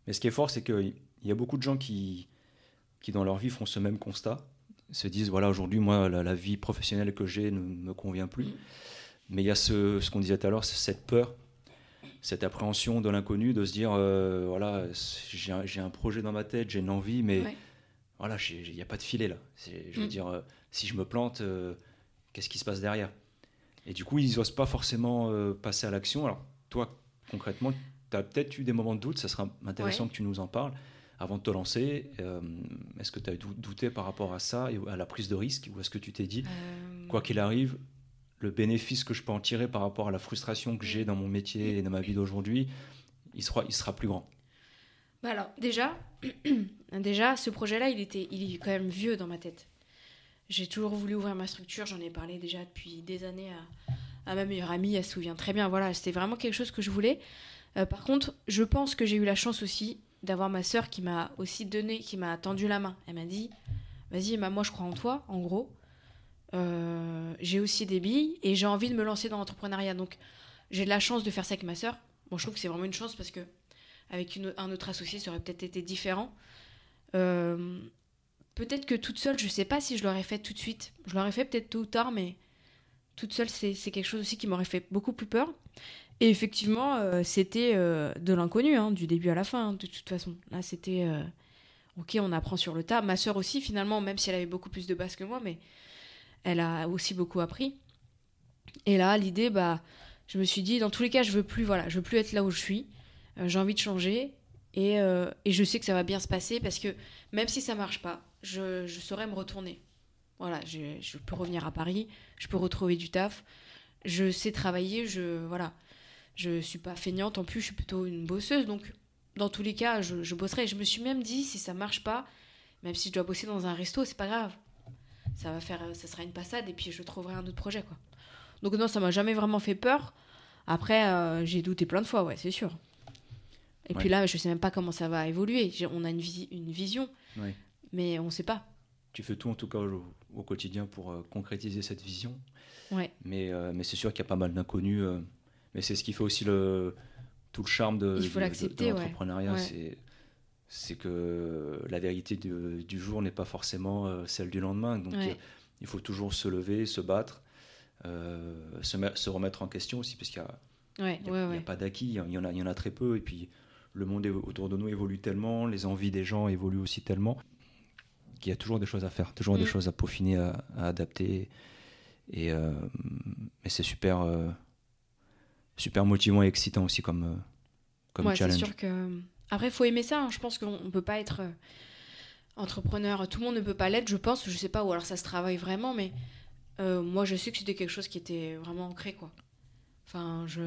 Mais ce qui est fort, c'est qu'il y a beaucoup de gens qui, qui, dans leur vie, font ce même constat. Se disent voilà, aujourd'hui, moi, la, vie professionnelle que j'ai ne me convient plus. Mm. Mais il y a ce, ce qu'on disait tout à l'heure, cette peur cette appréhension de l'inconnu, de se dire, euh, voilà, j'ai un, projet dans ma tête, j'ai une envie, mais voilà, il n'y a pas de filet là. Je veux mm. dire, euh, si je me plante, euh, qu'est-ce qui se passe derrière? Et du coup, ils n'osent pas forcément passer à l'action. Alors, toi, concrètement, tu as peut-être eu des moments de doute, ça sera intéressant que tu nous en parles. Avant de te lancer, est-ce que tu as douté par rapport à ça et à la prise de risque Ou est-ce que tu t'es dit, quoi qu'il arrive, le bénéfice que je peux en tirer par rapport à la frustration que j'ai dans mon métier et dans ma vie d'aujourd'hui, il sera, il sera plus grand. Bah alors, déjà, <clears throat> déjà ce projet-là, il, était, il est quand même vieux dans ma tête. J'ai toujours voulu ouvrir ma structure, j'en ai parlé déjà depuis des années à, ma meilleure amie, elle se souvient très bien. Voilà, c'était vraiment quelque chose que je voulais. Euh, par contre, je pense que j'ai eu la chance aussi d'avoir ma sœur qui m'a aussi donné, qui m'a tendu la main. Elle m'a dit, vas-y, moi je crois en toi, en gros. Euh, j'ai aussi des billes et j'ai envie de me lancer dans l'entrepreneuriat. Donc, j'ai de la chance de faire ça avec ma sœur. Bon, je trouve que c'est vraiment une chance parce que avec un autre associé, ça aurait peut-être été différent. Euh, peut-être que toute seule, je sais pas si je l'aurais fait tout de suite. Je l'aurais fait peut-être tôt ou tard, mais toute seule, c'est quelque chose aussi qui m'aurait fait beaucoup plus peur. Et effectivement, euh, c'était de l'inconnu, hein, du début à la fin, hein, de toute façon. Là, c'était ok, on apprend sur le tas. Ma sœur aussi, finalement, même si elle avait beaucoup plus de base que moi, mais elle a aussi beaucoup appris. Et là, l'idée, bah, je me suis dit, dans tous les cas, je veux plus, voilà, je veux plus être là où je suis. Euh, j'ai envie de changer. Et, euh, et, je sais que ça va bien se passer parce que même si ça marche pas, je, je saurais me retourner. Voilà, je, je, peux revenir à Paris, je peux retrouver du taf. Je sais travailler, je voilà, je suis pas feignante en plus, je suis plutôt une bosseuse. Donc, dans tous les cas, je, je bosserai. Je me suis même dit, si ça marche pas, même si je dois bosser dans un resto, c'est pas grave ça va faire, ça sera une passade et puis je trouverai un autre projet quoi. Donc non, ça m'a jamais vraiment fait peur. Après, euh, j'ai douté plein de fois, ouais, c'est sûr. Et puis là, je sais même pas comment ça va évoluer. On a une, une vision, mais on sait pas. Tu fais tout en tout cas au, quotidien pour euh, concrétiser cette vision. Ouais. Mais, euh, mais c'est sûr qu'il y a pas mal d'inconnus. mais c'est ce qui fait aussi le, tout le charme de, l'entrepreneuriat. C'est c'est que la vérité du, jour n'est pas forcément euh, celle du lendemain. Donc il faut toujours se lever, se battre, euh, se, remettre en question aussi, parce qu'il n'y a, pas d'acquis, il y, en a, il y en a très peu. Et puis le monde autour de nous évolue tellement, les envies des gens évoluent aussi tellement, qu'il y a toujours des choses à faire, toujours des mm. choses à peaufiner, à, adapter. Et, euh, c'est super, super motivant et excitant aussi comme, comme challenge. C'est sûr que après, il faut aimer ça. Hein. Je pense qu'on ne peut pas être euh, entrepreneur. Tout le monde ne peut pas l'être, je pense. Je sais pas, ou alors ça se travaille vraiment, mais euh, moi, je sais que c'était quelque chose qui était vraiment ancré, quoi. Enfin, je,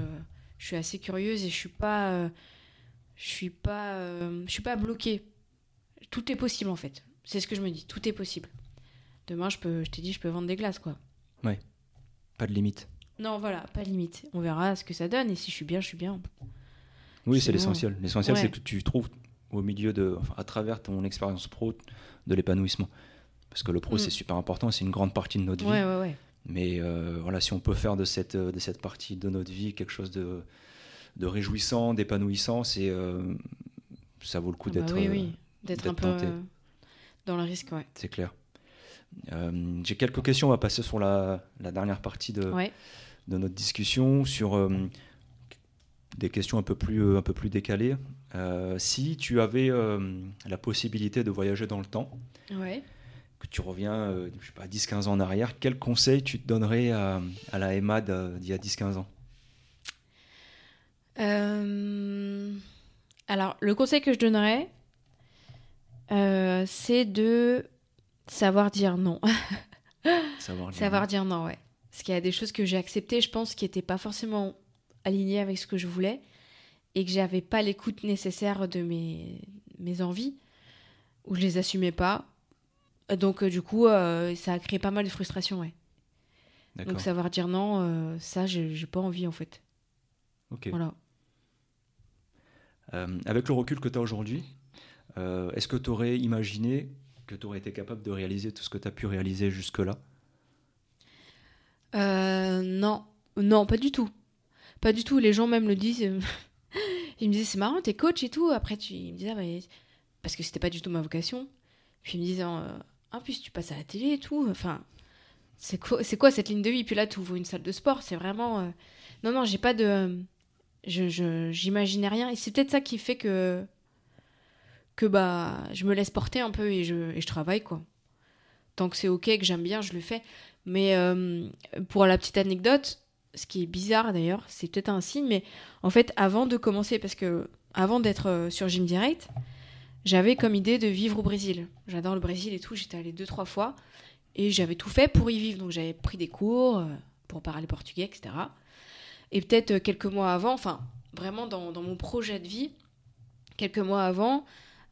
je suis assez curieuse et je suis pas, euh, je suis pas, je suis pas bloquée. Tout est possible en fait. C'est ce que je me dis. Tout est possible. Demain, je peux, je t'ai dit, je peux vendre des glaces, quoi. Ouais. Pas de limite. Non, voilà, pas de limite. On verra ce que ça donne et si je suis bien, je suis bien. Oui, c'est l'essentiel. L'essentiel, c'est que tu trouves au milieu de, enfin, à travers ton expérience pro, de l'épanouissement. Parce que le pro, mm. c'est super important, c'est une grande partie de notre vie. Mais euh, voilà, si on peut faire de cette, de cette partie de notre vie quelque chose de, de réjouissant, d'épanouissant, c'est euh, ça vaut le coup ah bah d'être oui, oui. d'être un peu euh, dans le risque. Ouais. C'est clair. J'ai quelques questions. On va passer sur la, la dernière partie de, de notre discussion sur des questions un peu plus, euh, un peu plus décalées. Euh, si tu avais euh, la possibilité de voyager dans le temps, que tu reviens je sais pas, 10-15 ans en arrière, quel conseil tu te donnerais à, à la Emma d'il y a 10-15 ans? Alors, le conseil que je donnerais, c'est de savoir dire non. <laughs> savoir dire, savoir non. dire non, ouais. Parce qu'il y a des choses que j'ai acceptées, je pense, qui n'étaient pas forcément aligné avec ce que je voulais. et que j'avais pas l'écoute nécessaire de mes, mes envies, ou je les assumais pas. Donc, euh, du coup, euh, ça a créé pas mal de frustration, ouais. Donc, savoir dire non, euh, ça, j'ai pas envie, en fait. Ok. Voilà. Euh, avec le recul que tu as aujourd'hui, euh, est-ce que tu aurais imaginé que tu aurais été capable de réaliser tout ce que tu as pu réaliser jusque-là? Euh, non, non, pas du tout. Pas du tout. Les gens même le disent. euh, <laughs> Ils me disaient, c'est marrant, t'es coach et tout. Après, tu... ils me disaient, ah, parce que c'était pas du tout ma vocation. Puis ils me disaient, euh, ah, puis tu passes à la télé et tout. Enfin, c'est quoi, cette ligne de vie? Puis là, tu ouvres une salle de sport. C'est vraiment. euh, Non, non, j'ai pas de. Je- j'imaginais rien. Et c'est peut-être ça qui fait que. Que bah, je me laisse porter un peu et je, et je travaille, quoi. Tant que c'est ok, que j'aime bien, je le fais. Mais euh, pour la petite anecdote, ce qui est bizarre d'ailleurs, c'est peut-être un signe, mais en fait, avant de commencer, parce que avant d'être euh, sur Gym Direct, j'avais comme idée de vivre au Brésil. J'adore le Brésil et tout, j'étais allée deux, trois fois, et j'avais tout fait pour y vivre. Donc j'avais pris des cours euh, pour parler portugais, etc. Et peut-être quelques mois avant, enfin, vraiment dans, dans mon projet de vie, quelques mois avant,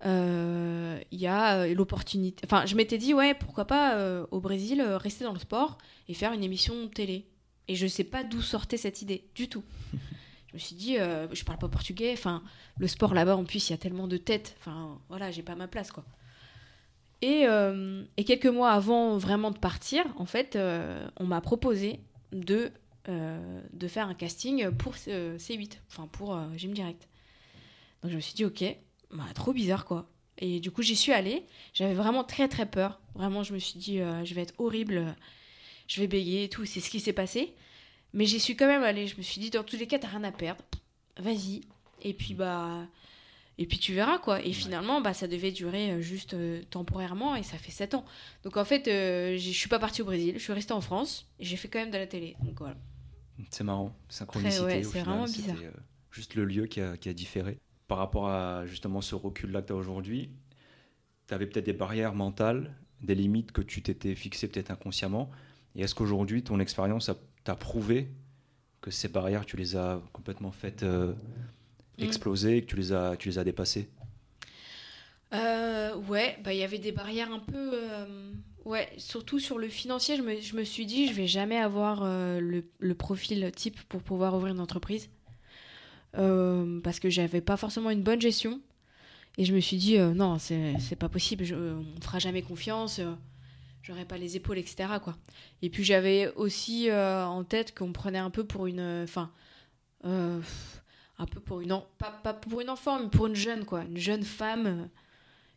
il y a euh, l'opportunité. Enfin, je m'étais dit, ouais, pourquoi pas euh, au Brésil euh, rester dans le sport et faire une émission télé. Et je sais pas d'où sortait cette idée, du tout. <laughs> je me suis dit, euh, je parle pas portugais. Enfin, le sport là-bas, en plus, il y a tellement de têtes. Enfin, voilà, j'ai pas ma place, quoi. Et, euh, et quelques mois avant vraiment de partir, en fait, euh, on m'a proposé de, euh, de faire un casting pour euh, C8, enfin pour euh, Gym Direct. Donc je me suis dit, ok, bah, trop bizarre quoi. Et du coup, j'y suis allée. J'avais vraiment très très peur. Vraiment, je me suis dit, euh, je vais être horrible, je vais bégayer et tout. C'est ce qui s'est passé. Mais j'y suis quand même allée. Je me suis dit, dans tous les cas, t'as rien à perdre. Vas-y. Et puis, bah. Et puis tu verras quoi. Et finalement, bah, ça devait durer euh, juste euh, temporairement et ça fait 7 ans. Donc en fait, euh, je suis pas partie au Brésil, je suis restée en France et j'ai fait quand même de la télé. Donc voilà. C'est marrant, synchronicité. ouais, c'est vraiment bizarre. juste le lieu qui a, qui a différé. Par rapport à justement ce recul-là que tu as aujourd'hui, tu avais peut-être des barrières mentales, des limites que tu t'étais fixées peut-être inconsciemment. Et est-ce qu'aujourd'hui, ton expérience t'a prouvé que ces barrières, tu les as complètement faites euh, Mm. exploser et que tu les as, tu les as dépassées? Euh, ouais, bah il y avait des barrières un peu. euh, ouais, surtout sur le financier, je me, je me suis dit, je vais jamais avoir euh, le, le profil type pour pouvoir ouvrir une entreprise. Euh, parce que j'avais pas forcément une bonne gestion. Et je me suis dit, euh, non, c'est pas possible, je, on fera jamais confiance, euh, j'aurais pas les épaules, etc. Quoi. Et puis j'avais aussi en tête qu'on prenait un peu pour une. Enfin. un peu pour une. Pas, pas pour une enfant, mais pour une jeune, quoi. Une jeune femme.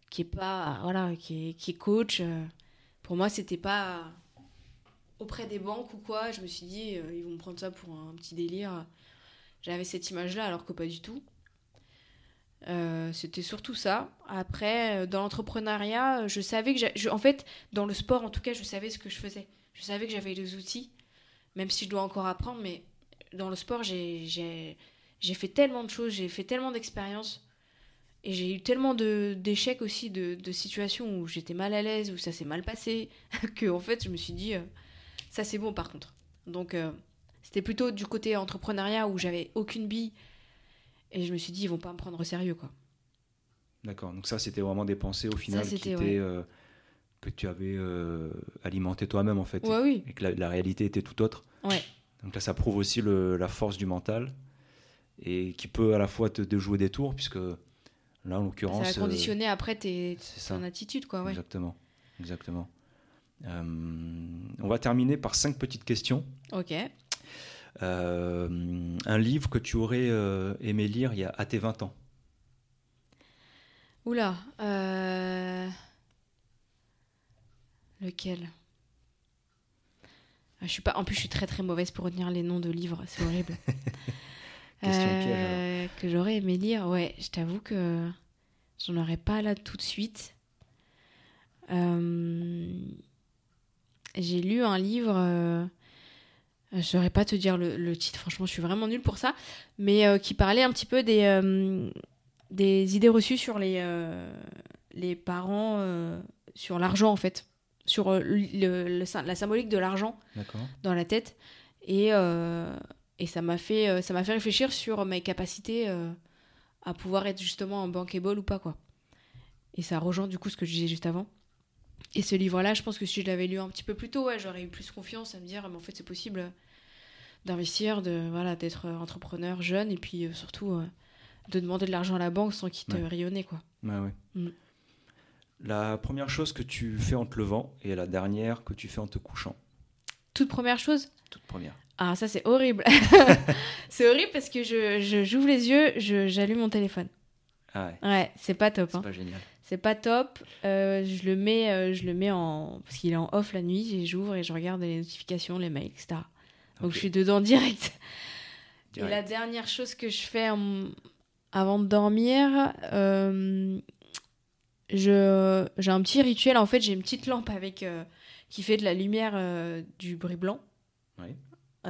qui est pas voilà qui qui est coach pour moi c'était pas auprès des banques ou quoi je me suis dit ils vont me prendre ça pour un petit délire j'avais cette image là alors que pas du tout. Euh, c'était surtout ça. Après euh, dans l'entrepreneuriat euh, je savais que je- en fait dans le sport en tout cas je savais ce que je faisais. Je savais que j'avais les outils même si je dois encore apprendre mais dans le sport j'ai fait tellement de choses j'ai fait tellement d'expériences et j'ai eu tellement d'échecs aussi, de, situations où j'étais mal à l'aise, où ça s'est mal passé, <laughs> que en fait je me suis dit, ça c'est bon par contre. Donc c'était plutôt du côté entrepreneuriat où j'avais aucune bille. Et je me suis dit, ils vont pas me prendre au sérieux quoi. D'accord, donc ça, c'était vraiment des pensées au final qui c'était, étaient, ouais. euh, que tu avais euh, alimentées toi-même en fait. Ouais, oui. Et que la, la réalité était tout autre. Ouais. Donc là, ça prouve aussi le- la force du mental et qui peut à la fois te déjouer des tours, puisque là, en Ça l'occurrence. va conditionner après tes, euh, c'est ça. ton attitude quoi. Ouais. Exactement. Exactement. Euh, on va terminer par cinq petites questions. Ok. Euh, un livre que tu aurais euh, aimé lire il y a, à tes 20 ans. Oula. euh, Lequel? Ah, je suis pas. En plus, je suis très très mauvaise pour retenir les noms de livres. C'est horrible. <laughs> Question Euh, que j'aurais aimé lire. Ouais, je t'avoue que j'en aurais pas là tout de suite. Euh, J'ai lu un livre. Euh, Je saurais pas te dire le, le titre. Franchement, je suis vraiment nulle pour ça. Mais euh, qui parlait un petit peu des euh, des idées reçues sur les euh, les parents sur l'argent en fait, sur le- le- la symbolique de l'argent dans la tête et, et ça m'a fait ça m'a fait réfléchir sur mes capacités à pouvoir être justement en bankable ou pas, quoi. Et ça rejoint du coup ce que je disais juste avant. Et ce livre-là, je pense que si je l'avais lu un petit peu plus tôt, ouais, j'aurais eu plus confiance à me dire, mais en fait, c'est possible d'investir, de voilà, d'être entrepreneur jeune et puis euh, surtout euh, de demander de l'argent à la banque sans qu'il te Ouais. rayonner, quoi. Ouais, ouais. Mm. La première chose que tu fais en te levant et la dernière que tu fais en te couchant. Toute première chose, Toute première. ah ça c'est horrible. <laughs> c'est horrible parce que je j'ouvre les yeux, je- j'allume mon téléphone. Ah ouais, Ouais, c'est pas top. c'est hein. pas génial. C'est pas top. Euh, je le mets, euh, je le mets en parce qu'il est en off la nuit. J'ouvre et je regarde les notifications, les mails, etc. Donc je suis dedans direct. direct. Et la dernière chose que je fais avant de dormir, euh, je j'ai un petit rituel. En fait, j'ai une petite lampe avec euh, qui fait de la lumière euh, du bruit blanc. Oui.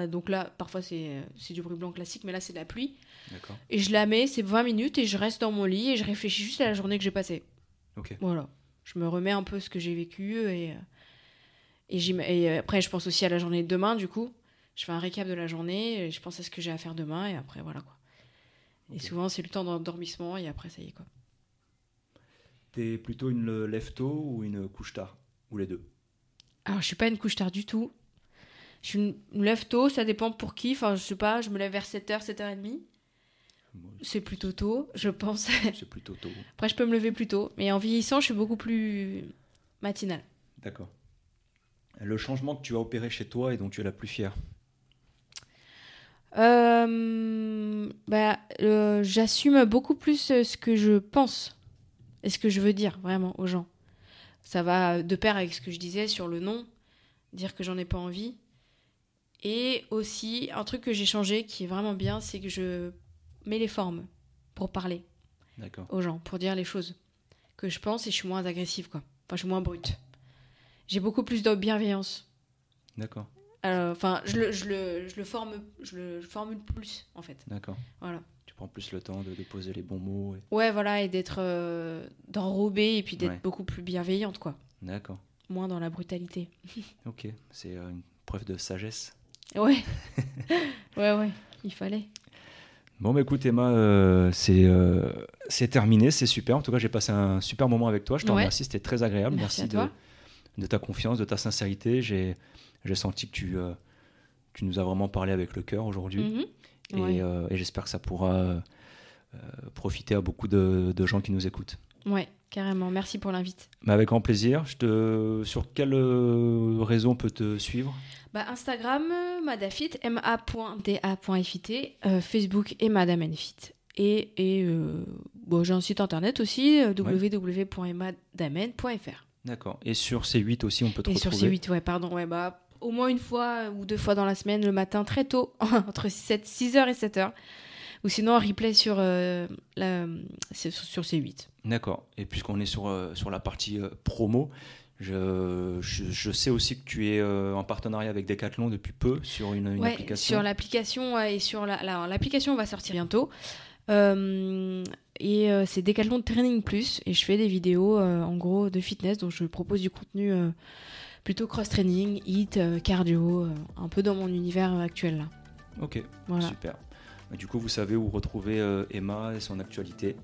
Donc là, parfois c'est du bruit blanc classique, mais là c'est de la pluie. D'accord. Et je la mets, c'est 20 minutes et je reste dans mon lit et je réfléchis juste à la journée que j'ai passée. Ok. Voilà. Je me remets un peu ce que j'ai vécu et, et, et après je pense aussi à la journée de demain du coup. Je fais un récap de la journée, je pense à ce que j'ai à faire demain et après voilà quoi. Et souvent c'est le temps d'endormissement et après ça y est quoi. T'es plutôt une lève tôt ou une couche tard Ou les deux? Alors je suis pas une couche tard du tout. Je suis une, une lève tôt, ça dépend pour qui. Enfin je sais pas, je me lève vers 7h, 7h30. Moi, C'est plutôt tôt, je pense. <laughs> C'est plutôt tôt. après je peux me lever plus tôt. Mais en vieillissant je suis beaucoup plus matinale. D'accord. Le changement que tu as opéré chez toi et dont tu es la plus fière? Euh, bah, euh, j'assume beaucoup plus euh, ce que je pense et ce que je veux dire vraiment aux gens. Ça va de pair avec ce que je disais sur le nom, dire que j'en ai pas envie. Et aussi, un truc que j'ai changé qui est vraiment bien, c'est que je mets les formes pour parler aux gens, pour dire les choses que je pense et je suis moins agressive, quoi. Enfin, je suis moins brute. J'ai beaucoup plus de bienveillance. D'accord. Euh, Enfin, je, le, je, le, je le forme, je le formule plus, en fait. D'accord. Voilà. Tu prends plus le temps de, de poser les bons mots. et- Ouais, voilà, et d'être euh, d'enrober et puis d'être Ouais. beaucoup plus bienveillante, quoi. D'accord. Moins dans la brutalité. <laughs> Ok. C'est euh, une preuve de sagesse. Ouais. <laughs> ouais, ouais, il fallait. Bon, bah écoute, Emma, euh, c'est euh, c'est terminé, c'est super. En tout cas, j'ai passé un super moment avec toi. Je te Ouais. remercie, c'était très agréable. Merci de, de ta confiance, de ta sincérité. J'ai j'ai senti que tu, euh, tu nous as vraiment parlé avec le cœur aujourd'hui. Mhm. Et, Ouais. euh, et j'espère que ça pourra euh, profiter à beaucoup de, de gens qui nous écoutent. Ouais, carrément. Merci pour l'invite. Mais avec grand plaisir. Je te... Sur quel euh, réseau on peut te suivre? Bah, Instagram, madafit, ma.da.fit, Facebook et madamenfit. Et, et euh, bon, j'ai un site internet aussi, euh, www.emadamen.fr. D'accord. Et sur C8 aussi, on peut te Et sur retrouver? C8, ouais, pardon, ouais, bah, au moins une fois ou deux fois dans la semaine, le matin, très tôt, <laughs> entre 7, 6h et 7h. Ou sinon, en replay sur, euh, la, sur, sur C8. D'accord. Et puisqu'on est sur, euh, sur la partie euh, promo, je, je, je sais aussi que tu es en partenariat avec Decathlon depuis peu sur une, une Ouais, application. sur l'application et sur la, la- l'application va sortir bientôt. Euh, et euh, c'est Decathlon Training Plus et je fais des vidéos euh, en gros de fitness donc je propose du contenu plutôt cross training, hit, euh, cardio, euh, un peu dans mon univers actuel là. Ok, Voilà. super. Bah, Du coup, vous savez où retrouver euh, Emma et son actualité.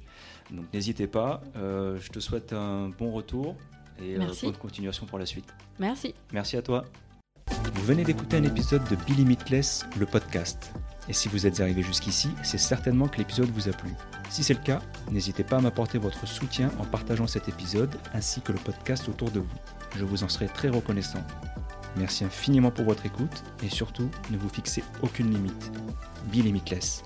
Donc n'hésitez pas. Je te souhaite un bon retour et bonne continuation pour la suite. Merci. Merci à toi. Vous venez d'écouter un épisode de Be Limitless, le podcast. Et si vous êtes arrivé jusqu'ici, c'est certainement que l'épisode vous a plu. Si c'est le cas, n'hésitez pas à m'apporter votre soutien en partageant cet épisode ainsi que le podcast autour de vous. Je vous en serai très reconnaissant. Merci infiniment pour votre écoute et surtout, ne vous fixez aucune limite. Be Limitless.